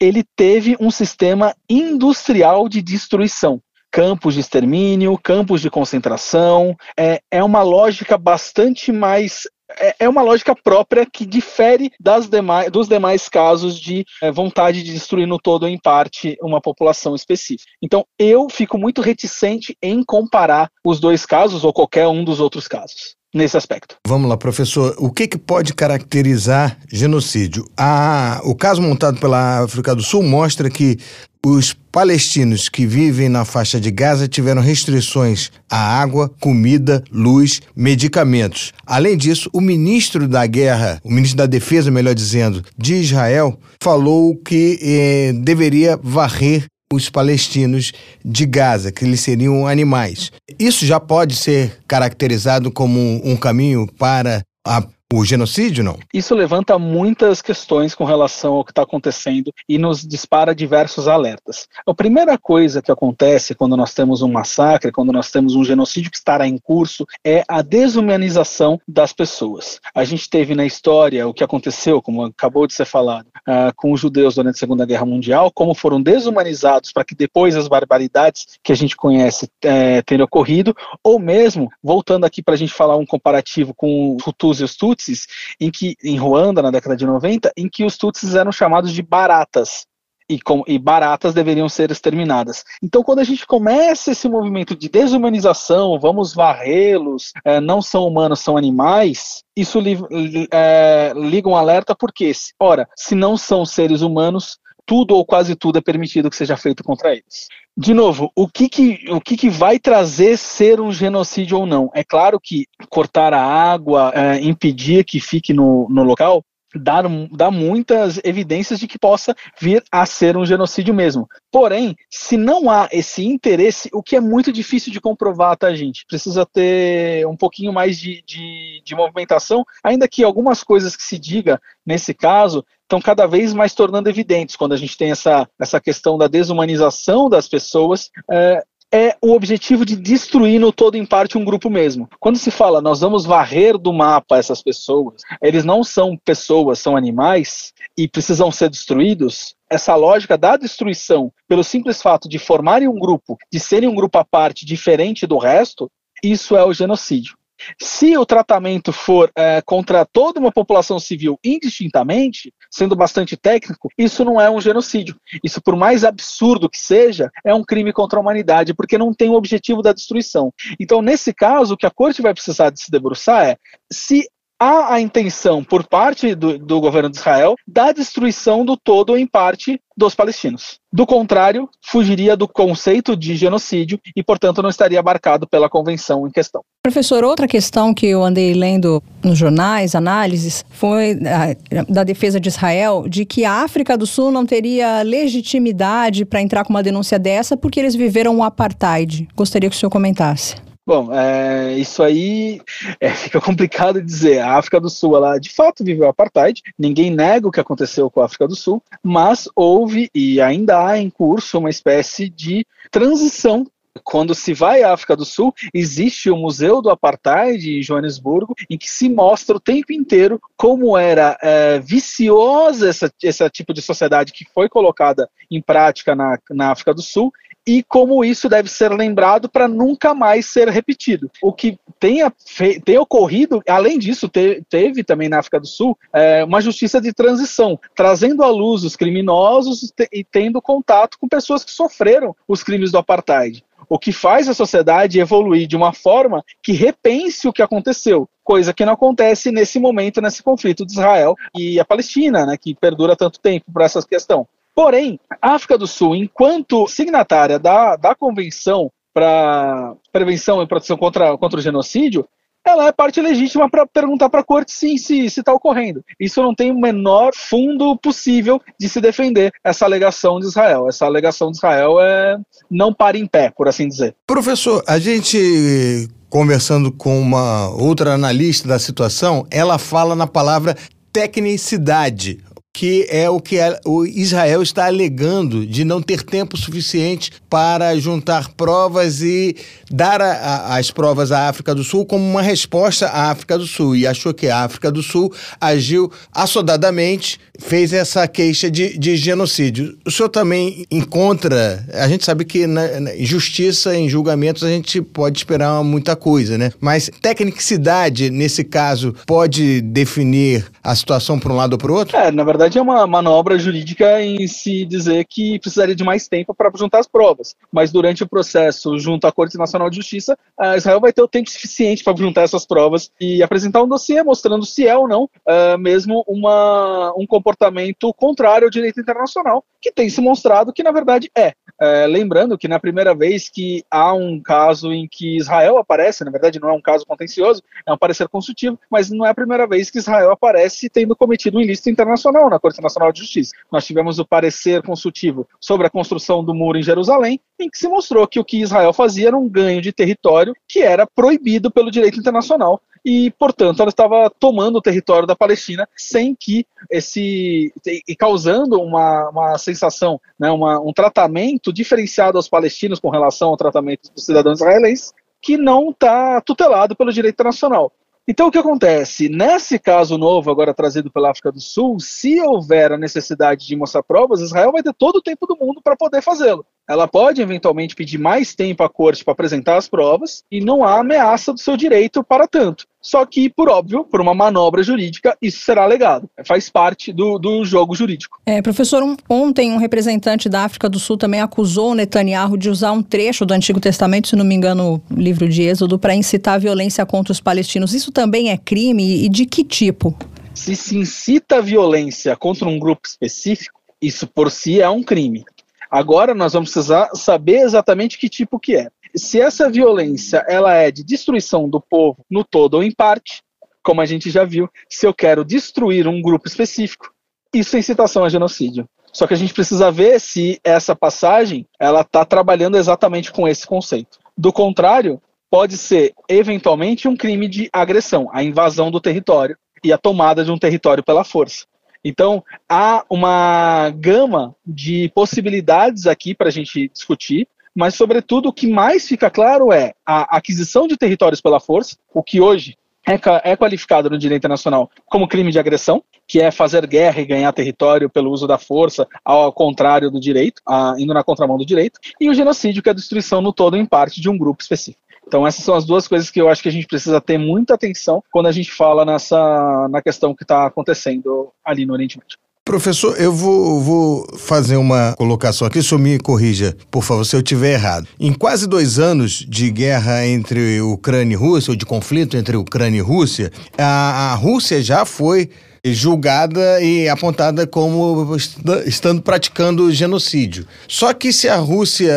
ele teve um sistema industrial de destruição campos de extermínio, campos de concentração. É, é uma lógica bastante mais é, é uma lógica própria que difere das demais, dos demais casos de é, vontade de destruir no todo ou em parte uma população específica. Então, eu fico muito reticente em comparar os dois casos ou qualquer um dos outros casos nesse aspecto. Vamos lá, professor. O que, que pode caracterizar genocídio? Ah, o caso montado pela África do Sul mostra que os palestinos que vivem na faixa de Gaza tiveram restrições à água, comida, luz, medicamentos. Além disso, o ministro da Guerra, o ministro da Defesa, melhor dizendo, de Israel, falou que eh, deveria varrer os palestinos de Gaza, que eles seriam animais. Isso já pode ser caracterizado como um caminho para a o genocídio, não? Isso levanta muitas questões com relação ao que está acontecendo e nos dispara diversos alertas. A primeira coisa que acontece quando nós temos um massacre, quando nós temos um genocídio que estará em curso, é a desumanização das pessoas. A gente teve na história o que aconteceu, como acabou de ser falado, uh, com os judeus durante a Segunda Guerra Mundial, como foram desumanizados para que depois as barbaridades que a gente conhece é, tenham ocorrido, ou mesmo, voltando aqui para a gente falar um comparativo com os Hutus e os Tutsis, Tutsis, em que em Ruanda na década de 90, em que os Tutsis eram chamados de baratas. E, com, e baratas deveriam ser exterminadas. Então, quando a gente começa esse movimento de desumanização, vamos varrê-los, é, não são humanos, são animais, isso li, li, é, liga um alerta porque, ora, se não são seres humanos, tudo ou quase tudo é permitido que seja feito contra eles. De novo, o que, que, o que, que vai trazer ser um genocídio ou não? É claro que cortar a água, é, impedir que fique no, no local, dá, dá muitas evidências de que possa vir a ser um genocídio mesmo. Porém, se não há esse interesse, o que é muito difícil de comprovar, tá, gente? Precisa ter um pouquinho mais de, de, de movimentação, ainda que algumas coisas que se diga nesse caso estão cada vez mais tornando evidentes quando a gente tem essa, essa questão da desumanização das pessoas. É, é o objetivo de destruir no todo em parte um grupo mesmo. Quando se fala nós vamos varrer do mapa essas pessoas, eles não são pessoas, são animais e precisam ser destruídos. Essa lógica da destruição, pelo simples fato de formarem um grupo, de serem um grupo à parte diferente do resto, isso é o genocídio. Se o tratamento for é, contra toda uma população civil indistintamente, sendo bastante técnico, isso não é um genocídio. Isso, por mais absurdo que seja, é um crime contra a humanidade, porque não tem o objetivo da destruição. Então, nesse caso, o que a corte vai precisar de se debruçar é se há a intenção por parte do, do, governo de Israel da destruição do todo em parte dos palestinos. Do contrário, fugiria do conceito de genocídio e, portanto, não estaria abarcado pela convenção em questão. Professor, outra questão que eu andei lendo nos jornais, análises, foi da defesa de Israel de que a África do Sul não teria legitimidade para entrar com uma denúncia dessa porque eles viveram um apartheid. Gostaria que o senhor comentasse. Bom, é, isso aí é, fica complicado dizer. A África do Sul, ela de fato viveu apartheid, ninguém nega o que aconteceu com a África do Sul, mas houve e ainda há em curso uma espécie de transição quando se vai à África do Sul, existe o Museu do Apartheid em Joanesburgo, em que se mostra o tempo inteiro como era é, viciosa essa, esse tipo de sociedade que foi colocada em prática na, na África do Sul e como isso deve ser lembrado para nunca mais ser repetido. O que tenha, tem ocorrido, além disso, te, teve também na África do Sul é, uma justiça de transição, trazendo à luz os criminosos e tendo contato com pessoas que sofreram os crimes do apartheid o que faz a sociedade evoluir de uma forma que repense o que aconteceu, coisa que não acontece nesse momento, nesse conflito de Israel e a Palestina, né, que perdura tanto tempo por essa questão. Porém, a África do Sul, enquanto signatária da, da Convenção para Prevenção e Proteção contra, contra o Genocídio, ela é parte legítima para perguntar para a corte sim, se está ocorrendo. Isso não tem o menor fundo possível de se defender essa alegação de Israel. Essa alegação de Israel é não para em pé, por assim dizer. Professor, a gente conversando com uma outra analista da situação, ela fala na palavra tecnicidade que é o que o Israel está alegando de não ter tempo suficiente para juntar provas e dar a, a, as provas à África do Sul como uma resposta à África do Sul. E achou que a África do Sul agiu assodadamente, fez essa queixa de, de genocídio. O senhor também encontra. A gente sabe que na, na justiça, em julgamentos, a gente pode esperar muita coisa, né? Mas tecnicidade, nesse caso, pode definir a situação para um lado ou para o outro? É, na verdade é uma manobra jurídica em se dizer que precisaria de mais tempo para juntar as provas. Mas durante o processo junto à Corte Nacional de Justiça, Israel vai ter o tempo suficiente para juntar essas provas e apresentar um dossiê mostrando se é ou não uh, mesmo uma, um comportamento contrário ao direito internacional, que tem se mostrado que na verdade é. Uh, lembrando que na primeira vez que há um caso em que Israel aparece, na verdade não é um caso contencioso, é um parecer consultivo, mas não é a primeira vez que Israel aparece tendo cometido um ilícito internacional na Corte Nacional de Justiça. Nós tivemos o parecer consultivo sobre a construção do muro em Jerusalém, em que se mostrou que o que Israel fazia era um ganho de território que era proibido pelo direito internacional e, portanto, ela estava tomando o território da Palestina sem que esse e causando uma, uma sensação, né, uma, um tratamento diferenciado aos palestinos com relação ao tratamento dos cidadãos israelenses que não está tutelado pelo direito internacional. Então, o que acontece? Nesse caso novo, agora trazido pela África do Sul, se houver a necessidade de mostrar provas, Israel vai ter todo o tempo do mundo para poder fazê-lo. Ela pode eventualmente pedir mais tempo à corte para apresentar as provas e não há ameaça do seu direito para tanto. Só que, por óbvio, por uma manobra jurídica, isso será legado. Faz parte do, do jogo jurídico. É, professor, um, ontem um representante da África do Sul também acusou o Netanyahu de usar um trecho do Antigo Testamento, se não me engano, o livro de Êxodo, para incitar a violência contra os palestinos. Isso também é crime e de que tipo? Se se incita a violência contra um grupo específico, isso por si é um crime. Agora nós vamos precisar saber exatamente que tipo que é. Se essa violência ela é de destruição do povo no todo ou em parte, como a gente já viu, se eu quero destruir um grupo específico, isso é incitação a genocídio. Só que a gente precisa ver se essa passagem ela está trabalhando exatamente com esse conceito. Do contrário, pode ser eventualmente um crime de agressão, a invasão do território e a tomada de um território pela força. Então, há uma gama de possibilidades aqui para a gente discutir, mas, sobretudo, o que mais fica claro é a aquisição de territórios pela força, o que hoje é, é qualificado no direito internacional como crime de agressão, que é fazer guerra e ganhar território pelo uso da força, ao contrário do direito, indo na contramão do direito, e o genocídio, que é a destruição no todo em parte de um grupo específico. Então essas são as duas coisas que eu acho que a gente precisa ter muita atenção quando a gente fala nessa na questão que está acontecendo ali no Oriente Médio. Professor, eu vou, vou, fazer uma colocação aqui, só me corrija, por favor, se eu estiver errado. Em quase dois anos de guerra entre Ucrânia e Rússia, ou de conflito entre Ucrânia e Rússia, a, a Rússia já foi julgada e apontada como estando praticando genocídio. Só que se a Rússia,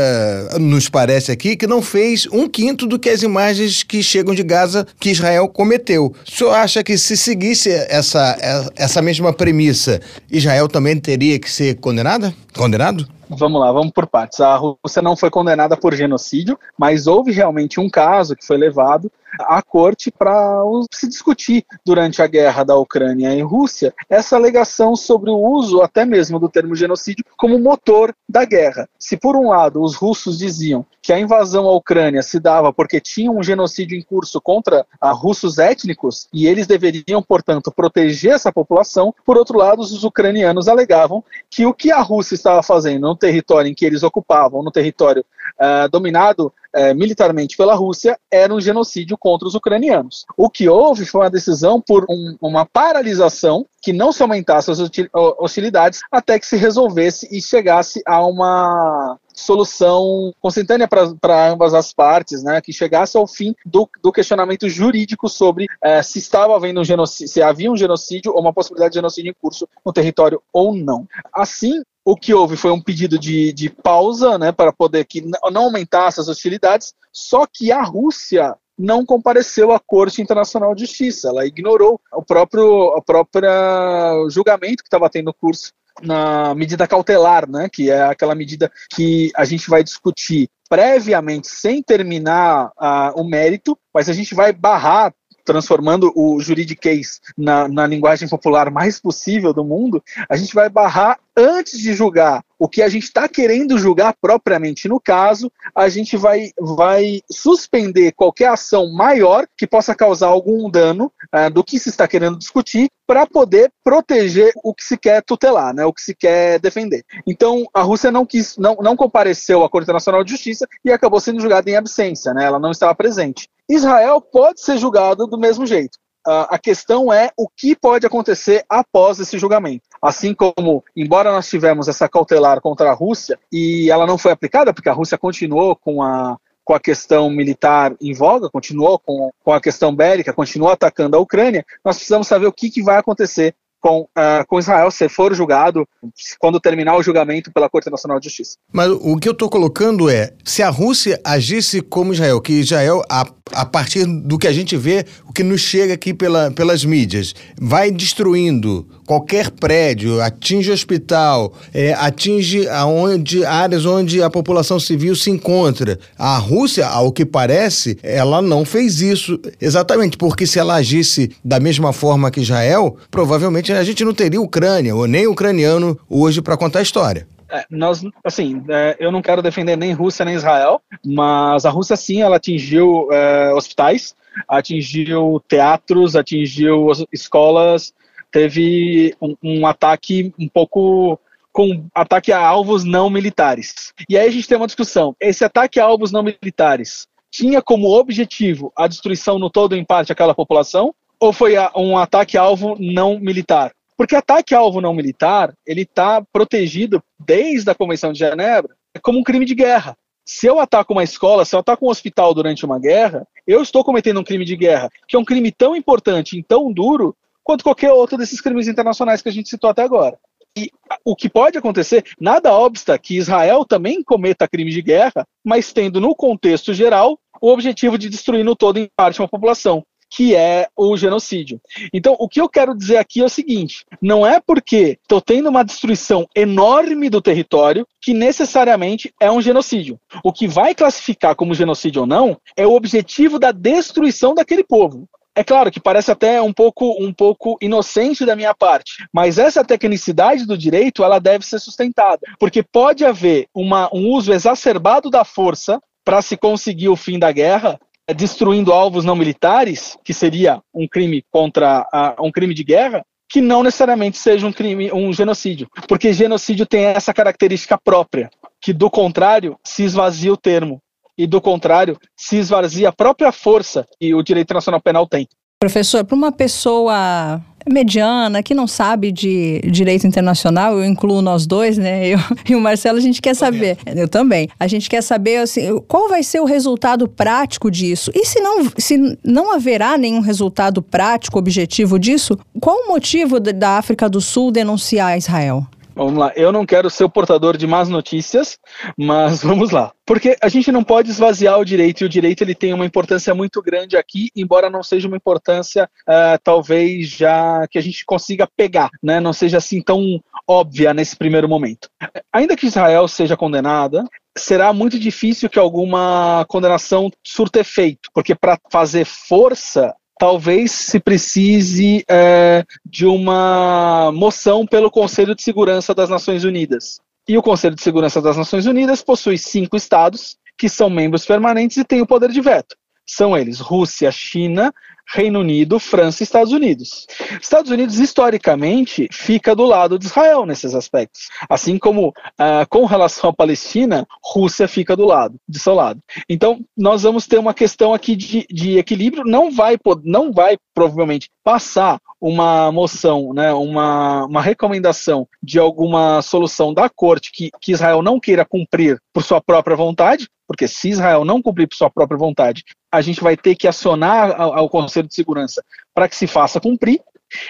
nos parece aqui, que não fez um quinto do que as imagens que chegam de Gaza que Israel cometeu. O senhor acha que se seguisse essa, essa mesma premissa, Israel também teria que ser condenada? Condenado? Vamos lá, vamos por partes. A Rússia não foi condenada por genocídio, mas houve realmente um caso que foi levado à corte para se discutir durante a guerra da Ucrânia e Rússia essa alegação sobre o uso até mesmo do termo genocídio como motor da guerra. Se por um lado os russos diziam que a invasão à Ucrânia se dava porque tinha um genocídio em curso contra a russos étnicos e eles deveriam, portanto, proteger essa população, por outro lado, os ucranianos alegavam que o que a Rússia estava fazendo território em que eles ocupavam, no território uh, dominado uh, militarmente pela Rússia, era um genocídio contra os ucranianos. O que houve foi uma decisão por um, uma paralisação que não se aumentasse as hostilidades até que se resolvesse e chegasse a uma solução consentânea para ambas as partes, né, que chegasse ao fim do, do questionamento jurídico sobre é, se estava havendo um genocídio, se havia um genocídio ou uma possibilidade de genocídio em curso no território ou não. Assim, o que houve foi um pedido de, de pausa, né, para poder que não aumentasse as hostilidades, só que a Rússia não compareceu à Corte Internacional de Justiça, ela ignorou o próprio, o próprio julgamento que estava tendo curso na medida cautelar, né, que é aquela medida que a gente vai discutir previamente, sem terminar uh, o mérito, mas a gente vai barrar transformando o juridiquês na, na linguagem popular mais possível do mundo, a gente vai barrar antes de julgar o que a gente está querendo julgar propriamente no caso, a gente vai, vai suspender qualquer ação maior que possa causar algum dano uh, do que se está querendo discutir para poder proteger o que se quer tutelar, né, o que se quer defender. Então, a Rússia não quis, não, não compareceu à Corte Internacional de Justiça e acabou sendo julgada em absência, né, ela não estava presente. Israel pode ser julgado do mesmo jeito. A questão é o que pode acontecer após esse julgamento. Assim como, embora nós tivemos essa cautelar contra a Rússia e ela não foi aplicada, porque a Rússia continuou com a, com a questão militar em voga, continuou com, com a questão bélica, continuou atacando a Ucrânia, nós precisamos saber o que, que vai acontecer com, uh, com Israel se for julgado, quando terminar o julgamento pela Corte Nacional de Justiça. Mas o que eu estou colocando é, se a Rússia agisse como Israel, que Israel, a, a partir do que a gente vê, o que nos chega aqui pela, pelas mídias, vai destruindo qualquer prédio, atinge hospital, é, atinge aonde, áreas onde a população civil se encontra. A Rússia, ao que parece, ela não fez isso exatamente, porque se ela agisse da mesma forma que Israel, provavelmente a gente não teria Ucrânia, ou nem ucraniano hoje para contar a história. É, nós, assim, é, eu não quero defender nem Rússia nem Israel, mas a Rússia sim, ela atingiu é, hospitais, atingiu teatros, atingiu escolas, teve um, um ataque um pouco com ataque a alvos não militares. E aí a gente tem uma discussão. Esse ataque a alvos não militares tinha como objetivo a destruição no todo em parte daquela população ou foi um ataque alvo não militar? Porque ataque alvo não militar, ele está protegido desde a Convenção de Genebra como um crime de guerra. Se eu ataco uma escola, se eu ataco um hospital durante uma guerra, eu estou cometendo um crime de guerra, que é um crime tão importante e tão duro quanto qualquer outro desses crimes internacionais que a gente citou até agora. E o que pode acontecer, nada obsta que Israel também cometa crimes de guerra, mas tendo no contexto geral o objetivo de destruir no todo em parte uma população que é o genocídio. Então, o que eu quero dizer aqui é o seguinte: não é porque estou tendo uma destruição enorme do território que necessariamente é um genocídio. O que vai classificar como genocídio ou não é o objetivo da destruição daquele povo. É claro que parece até um pouco, um pouco inocente da minha parte, mas essa tecnicidade do direito ela deve ser sustentada, porque pode haver uma, um uso exacerbado da força para se conseguir o fim da guerra, destruindo alvos não militares, que seria um crime contra a, um crime de guerra, que não necessariamente seja um crime, um genocídio, porque genocídio tem essa característica própria, que do contrário se esvazia o termo e, do contrário, se esvazia a própria força que o direito internacional penal tem. Professor, para uma pessoa mediana, que não sabe de direito internacional, eu incluo nós dois, né? Eu e o Marcelo, a gente quer saber. Eu também. A gente quer saber assim, qual vai ser o resultado prático disso? E se não, se não haverá nenhum resultado prático, objetivo disso, qual o motivo da África do Sul denunciar Israel? Vamos lá, eu não quero ser o portador de más notícias, mas vamos lá. Porque a gente não pode esvaziar o direito, e o direito ele tem uma importância muito grande aqui, embora não seja uma importância uh, talvez já que a gente consiga pegar, né? não seja assim tão óbvia nesse primeiro momento. Ainda que Israel seja condenada, será muito difícil que alguma condenação surta efeito, porque para fazer força talvez se precise é, de uma moção pelo Conselho de Segurança das Nações Unidas. E o Conselho de Segurança das Nações Unidas possui cinco estados que são membros permanentes e têm o poder de veto. São eles Rússia, China, Reino Unido, França e Estados Unidos. Estados Unidos, historicamente, fica do lado de Israel nesses aspectos. Assim como uh, com relação à Palestina, Rússia fica do lado, de seu lado. Então, nós vamos ter uma questão aqui de, de equilíbrio. Não vai, não vai provavelmente passar uma moção, né, uma, uma recomendação de alguma solução da corte que, que Israel não queira cumprir por sua própria vontade, porque se Israel não cumprir por sua própria vontade, a gente vai ter que acionar ao, Conselho de Segurança para que se faça cumprir.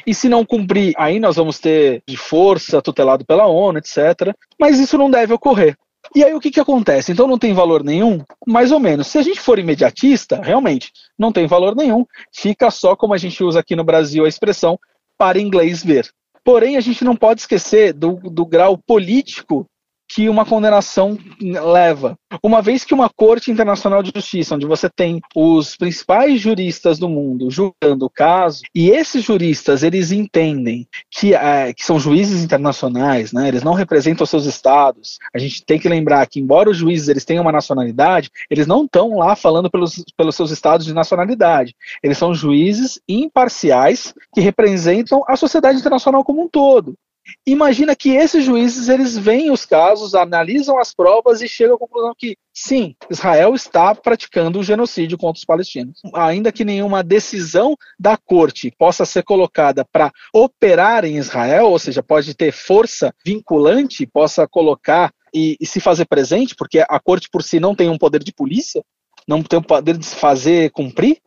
E se não cumprir, aí nós vamos ter de força, tutelado pela ONU, etc. Mas isso não deve ocorrer. E aí o que, que acontece? Então não tem valor nenhum? Mais ou menos. Se a gente for imediatista, realmente, não tem valor nenhum. Fica só como a gente usa aqui no Brasil a expressão para inglês ver. Porém, a gente não pode esquecer do, do grau político que uma condenação leva. Uma vez que uma corte internacional de justiça, onde você tem os principais juristas do mundo julgando o caso, e esses juristas eles entendem que, é, que são juízes internacionais, né, eles não representam seus estados. A gente tem que lembrar que, embora os juízes eles tenham uma nacionalidade, eles não estão lá falando pelos, pelos seus estados de nacionalidade. Eles são juízes imparciais que representam a sociedade internacional como um todo. Imagina que esses juízes eles veem os casos, analisam as provas e chegam à conclusão que sim, Israel está praticando o genocídio contra os palestinos. Ainda que nenhuma decisão da corte possa ser colocada para operar em Israel, ou seja, pode ter força vinculante, possa colocar e, e se fazer presente, porque a corte por si não tem um poder de polícia, não tem o poder de se fazer cumprir,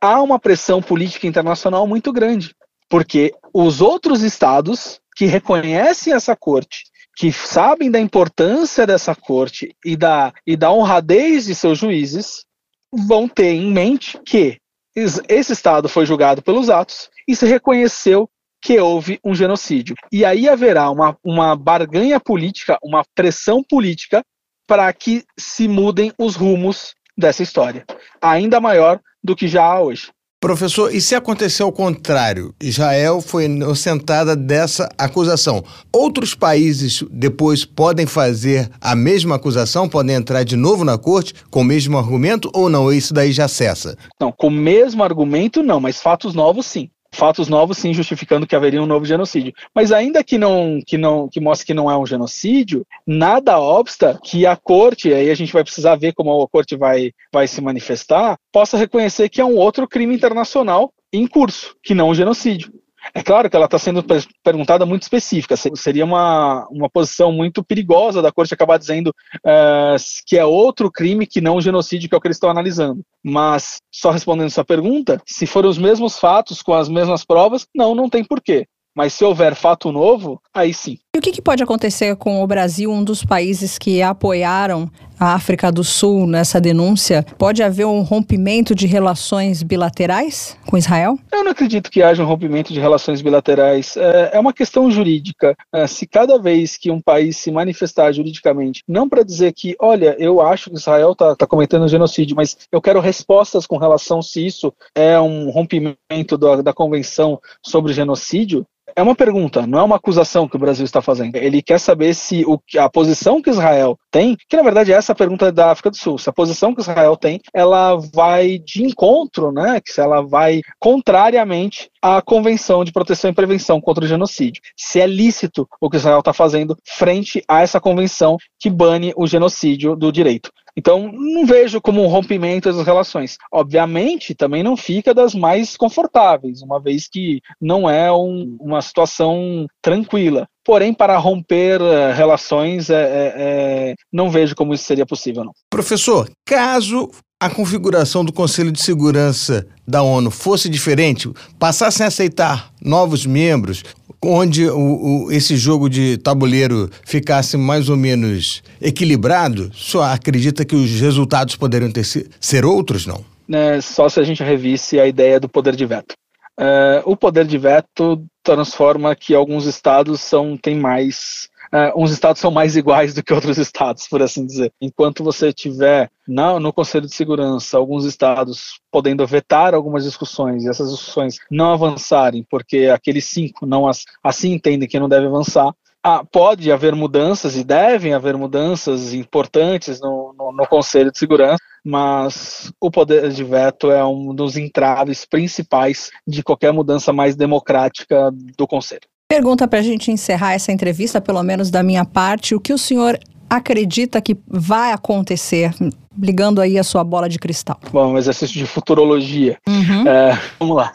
há uma pressão política internacional muito grande, porque os outros estados que reconhecem essa corte, que sabem da importância dessa corte e da, e da honradez de seus juízes, vão ter em mente que esse Estado foi julgado pelos atos e se reconheceu que houve um genocídio. E aí haverá uma, uma barganha política, uma pressão política para que se mudem os rumos dessa história, ainda maior do que já há hoje. Professor, e se acontecer o contrário? Israel foi inocentada dessa acusação. Outros países depois podem fazer a mesma acusação? Podem entrar de novo na corte com o mesmo argumento ou não? Isso daí já cessa? Não, com o mesmo argumento não, mas fatos novos sim fatos novos sim justificando que haveria um novo genocídio. Mas ainda que não que não que mostre que não é um genocídio, nada obsta que a corte, aí a gente vai precisar ver como a corte vai vai se manifestar, possa reconhecer que é um outro crime internacional em curso, que não um genocídio. É claro que ela está sendo perguntada muito específica. Seria uma, uma posição muito perigosa da corte acabar dizendo uh, que é outro crime que não o genocídio, que é o que eles estão analisando. Mas, só respondendo sua pergunta, se forem os mesmos fatos, com as mesmas provas, não, não tem porquê. Mas se houver fato novo, aí sim. E o que, que, pode acontecer com o Brasil, um dos países que apoiaram a África do Sul nessa denúncia? Pode haver um rompimento de relações bilaterais com Israel? Eu não acredito que haja um rompimento de relações bilaterais. É, é uma questão jurídica. É, se cada vez que um país se manifestar juridicamente, não para dizer que, olha, eu acho que Israel está tá cometendo genocídio, mas eu quero respostas com relação se isso é um rompimento da, da Convenção sobre Genocídio, é uma pergunta, não é uma acusação que o Brasil está fazendo. Ele quer saber se o, a posição que Israel tem, que na verdade é essa a pergunta da África do Sul, se a posição que Israel tem, ela vai de encontro, né, que se ela vai contrariamente à Convenção de Proteção e Prevenção contra o Genocídio. Se é lícito o que Israel está fazendo frente a essa convenção que bane o genocídio do direito. Então, não vejo como um rompimento das relações. Obviamente, também não fica das mais confortáveis, uma vez que não é um, uma situação tranquila. Porém, para romper uh, relações, é, é, é, não vejo como isso seria possível, não. Professor, caso a configuração do Conselho de Segurança da ONU fosse diferente, passassem a aceitar novos membros, onde o, o, esse jogo de tabuleiro ficasse mais ou menos equilibrado, só acredita que os resultados poderiam ter, ser outros, não? É, só se a gente revisse a ideia do poder de veto. É, o poder de veto transforma que alguns estados são, têm mais uh, uns estados são mais iguais do que outros estados, por assim dizer. Enquanto você tiver na, no Conselho de Segurança alguns estados podendo vetar algumas discussões e essas discussões não avançarem porque aqueles cinco não as, assim entendem que não deve avançar, ah, pode haver mudanças e devem haver mudanças importantes no, no, no, Conselho de Segurança, mas o poder de veto é um dos entraves principais de qualquer mudança mais democrática do Conselho. Pergunta para a gente encerrar essa entrevista, pelo menos da minha parte, o que o senhor acredita que vai acontecer, ligando aí a sua bola de cristal? Bom, um exercício de futurologia. Uhum. É, vamos lá.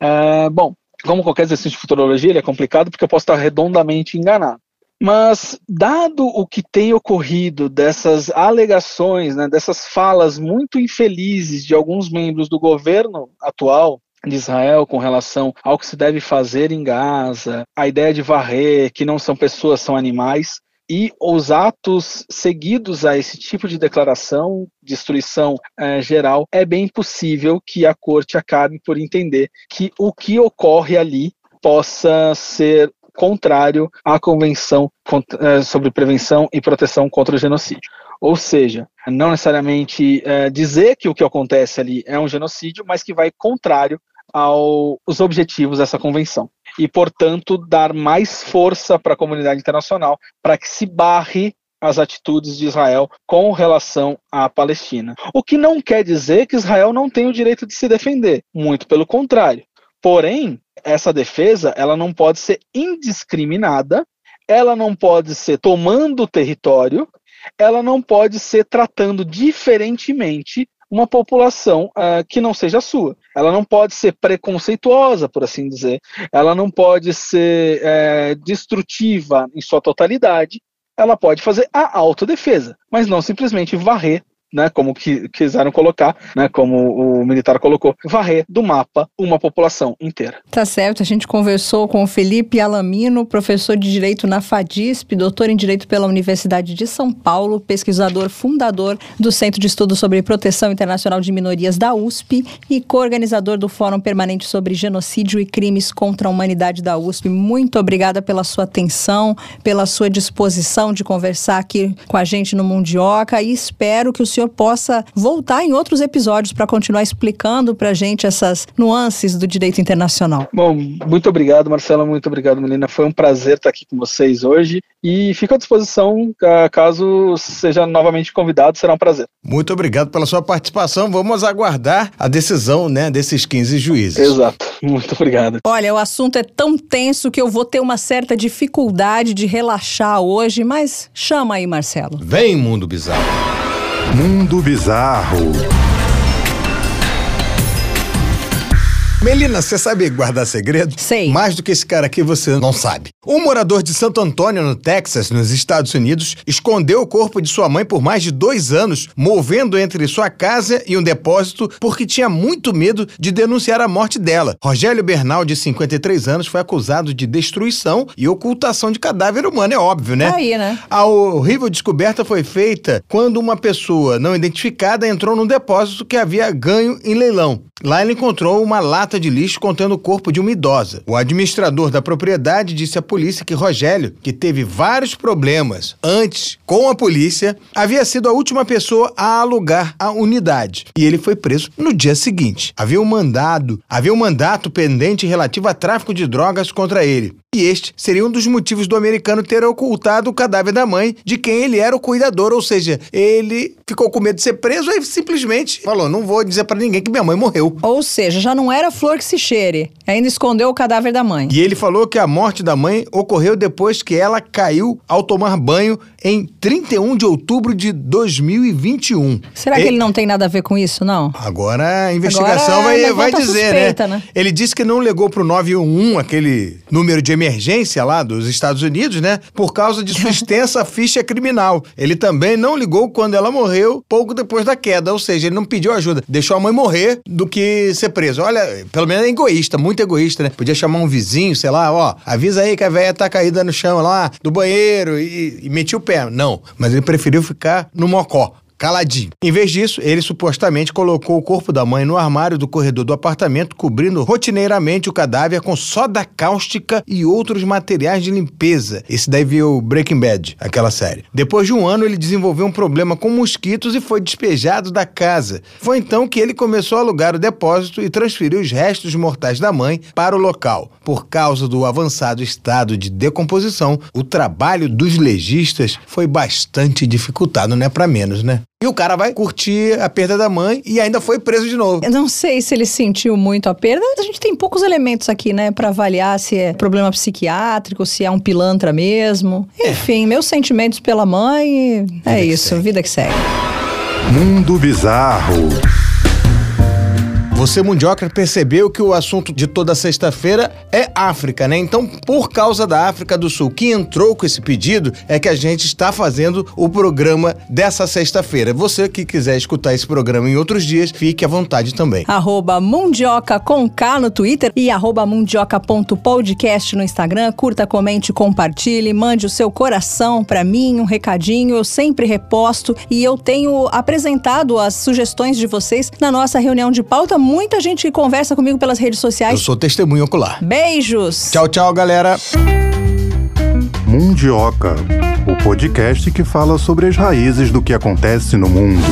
É, bom, como qualquer exercício de futurologia, ele é complicado porque eu posso estar redondamente enganado. Mas, dado o que tem ocorrido dessas alegações, né, dessas falas muito infelizes de alguns membros do governo atual, de Israel com relação ao que se deve fazer em Gaza, a ideia de varrer, que não são pessoas, são animais, e os atos seguidos a esse tipo de declaração, destruição eh, geral, é bem possível que a corte acabe por entender que o que ocorre ali possa ser contrário à Convenção eh, sobre Prevenção e Proteção contra o Genocídio. Ou seja, não necessariamente é, dizer que o que acontece ali é um genocídio, mas que vai contrário aos objetivos dessa convenção. E, portanto, dar mais força para a comunidade internacional para que se barre as atitudes de Israel com relação à Palestina. O que não quer dizer que Israel não tem o direito de se defender, muito pelo contrário. Porém, essa defesa ela não pode ser indiscriminada, ela não pode ser tomando território ela não pode ser tratando diferentemente uma população uh, que não seja sua. Ela não pode ser preconceituosa, por assim dizer. Ela não pode ser é, destrutiva em sua totalidade. Ela pode fazer a autodefesa, mas não simplesmente varrer né, como que quiseram colocar, né, como o militar colocou, varrer do mapa uma população inteira. Tá certo, a gente conversou com o Felipe Alamino, professor de Direito na FADISP, doutor em Direito pela Universidade de São Paulo, pesquisador fundador do Centro de Estudos sobre Proteção Internacional de Minorias da USP e co-organizador do Fórum Permanente sobre Genocídio e Crimes contra a Humanidade da USP. Muito obrigada pela sua atenção, pela sua disposição de conversar aqui com a gente no Mundioca e espero que o senhor possa voltar em outros episódios para continuar explicando para a gente essas nuances do direito internacional. Bom, muito obrigado, Marcela, muito obrigado, Melina. Foi um prazer estar aqui com vocês hoje e fico à disposição caso seja novamente convidado, será um prazer. Muito obrigado pela sua participação. Vamos aguardar a decisão né, desses 15 juízes. Exato. Muito obrigado. Olha, o assunto é tão tenso que eu vou ter uma certa dificuldade de relaxar hoje, mas chama aí, Marcelo. Vem, mundo bizarro. Mundo Bizarro. Melina, você sabe guardar segredo? Sei. Mais do que esse cara aqui você não sabe. Um morador de Santo Antônio, no Texas, nos Estados Unidos, escondeu o corpo de sua mãe por mais de dois anos, movendo entre sua casa e um depósito porque tinha muito medo de denunciar a morte dela. Rogério Bernal, de 53 anos, foi acusado de destruição e ocultação de cadáver humano, é óbvio, né? Aí, né? A horrível descoberta foi feita quando uma pessoa não identificada entrou num depósito que havia ganho em leilão. Lá ele encontrou uma lata de lixo contendo o corpo de uma idosa. O administrador da propriedade disse à polícia que Rogério, que teve vários problemas antes com a polícia, havia sido a última pessoa a alugar a unidade. E ele foi preso no dia seguinte. Havia um mandado, havia um mandato pendente relativo a tráfico de drogas contra ele. E este seria um dos motivos do americano ter ocultado o cadáver da mãe, de quem ele era o cuidador, ou seja, ele ficou com medo de ser preso e simplesmente falou: "Não vou dizer para ninguém que minha mãe morreu". Ou seja, já não era flor que se cheire, ainda escondeu o cadáver da mãe. E ele falou que a morte da mãe ocorreu depois que ela caiu ao tomar banho em 31 de outubro de 2021. Será que ele, não tem nada a ver com isso, não? Agora a investigação Agora, vai, vai dizer, suspeita, né? né? Ele disse que não ligou pro 911, aquele número de emergência lá dos Estados Unidos, né? Por causa de sua extensa ficha criminal. Ele também não ligou quando ela morreu, pouco depois da queda. Ou seja, ele não pediu ajuda. Deixou a mãe morrer do que ser preso. Olha, pelo menos é egoísta, muito egoísta, né? Podia chamar um vizinho, sei lá, ó, avisa aí que a velha tá caída no chão lá, do banheiro, e, e metia o pé. Não, mas ele preferiu ficar no mocó caladinho. Em vez disso, ele supostamente colocou o corpo da mãe no armário do corredor do apartamento, cobrindo rotineiramente o cadáver com soda cáustica e outros materiais de limpeza. Esse daí viu Breaking Bad, aquela série. Depois de um ano, ele desenvolveu um problema com mosquitos e foi despejado da casa. Foi então que ele começou a alugar o depósito e transferiu os restos mortais da mãe para o local. Por causa do avançado estado de decomposição, o trabalho dos legistas foi bastante dificultado, não é para menos, né? E o cara vai curtir a perda da mãe e ainda foi preso de novo. Eu não sei se ele sentiu muito a perda. A gente tem poucos elementos aqui, né, para avaliar se é problema psiquiátrico, se é um pilantra mesmo. Enfim, meus sentimentos pela mãe. É isso, vida que segue. Mundo Bizarro. Você, Mundioca, percebeu que o assunto de toda sexta-feira é África, né? Então, por causa da África do Sul, que entrou com esse pedido, é que a gente está fazendo o programa dessa sexta-feira. Você que quiser escutar esse programa em outros dias, fique à vontade também. Arroba Mundioca com K no Twitter e arroba mundioca.podcast no Instagram. Curta, comente, compartilhe, mande o seu coração para mim, um recadinho. Eu sempre reposto e eu tenho apresentado as sugestões de vocês na nossa reunião de pauta muita gente que conversa comigo pelas redes Eu sociais. sou testemunho ocular. Beijos! Tchau, tchau, galera. Mundioca, o podcast que fala sobre as raízes do que acontece no mundo.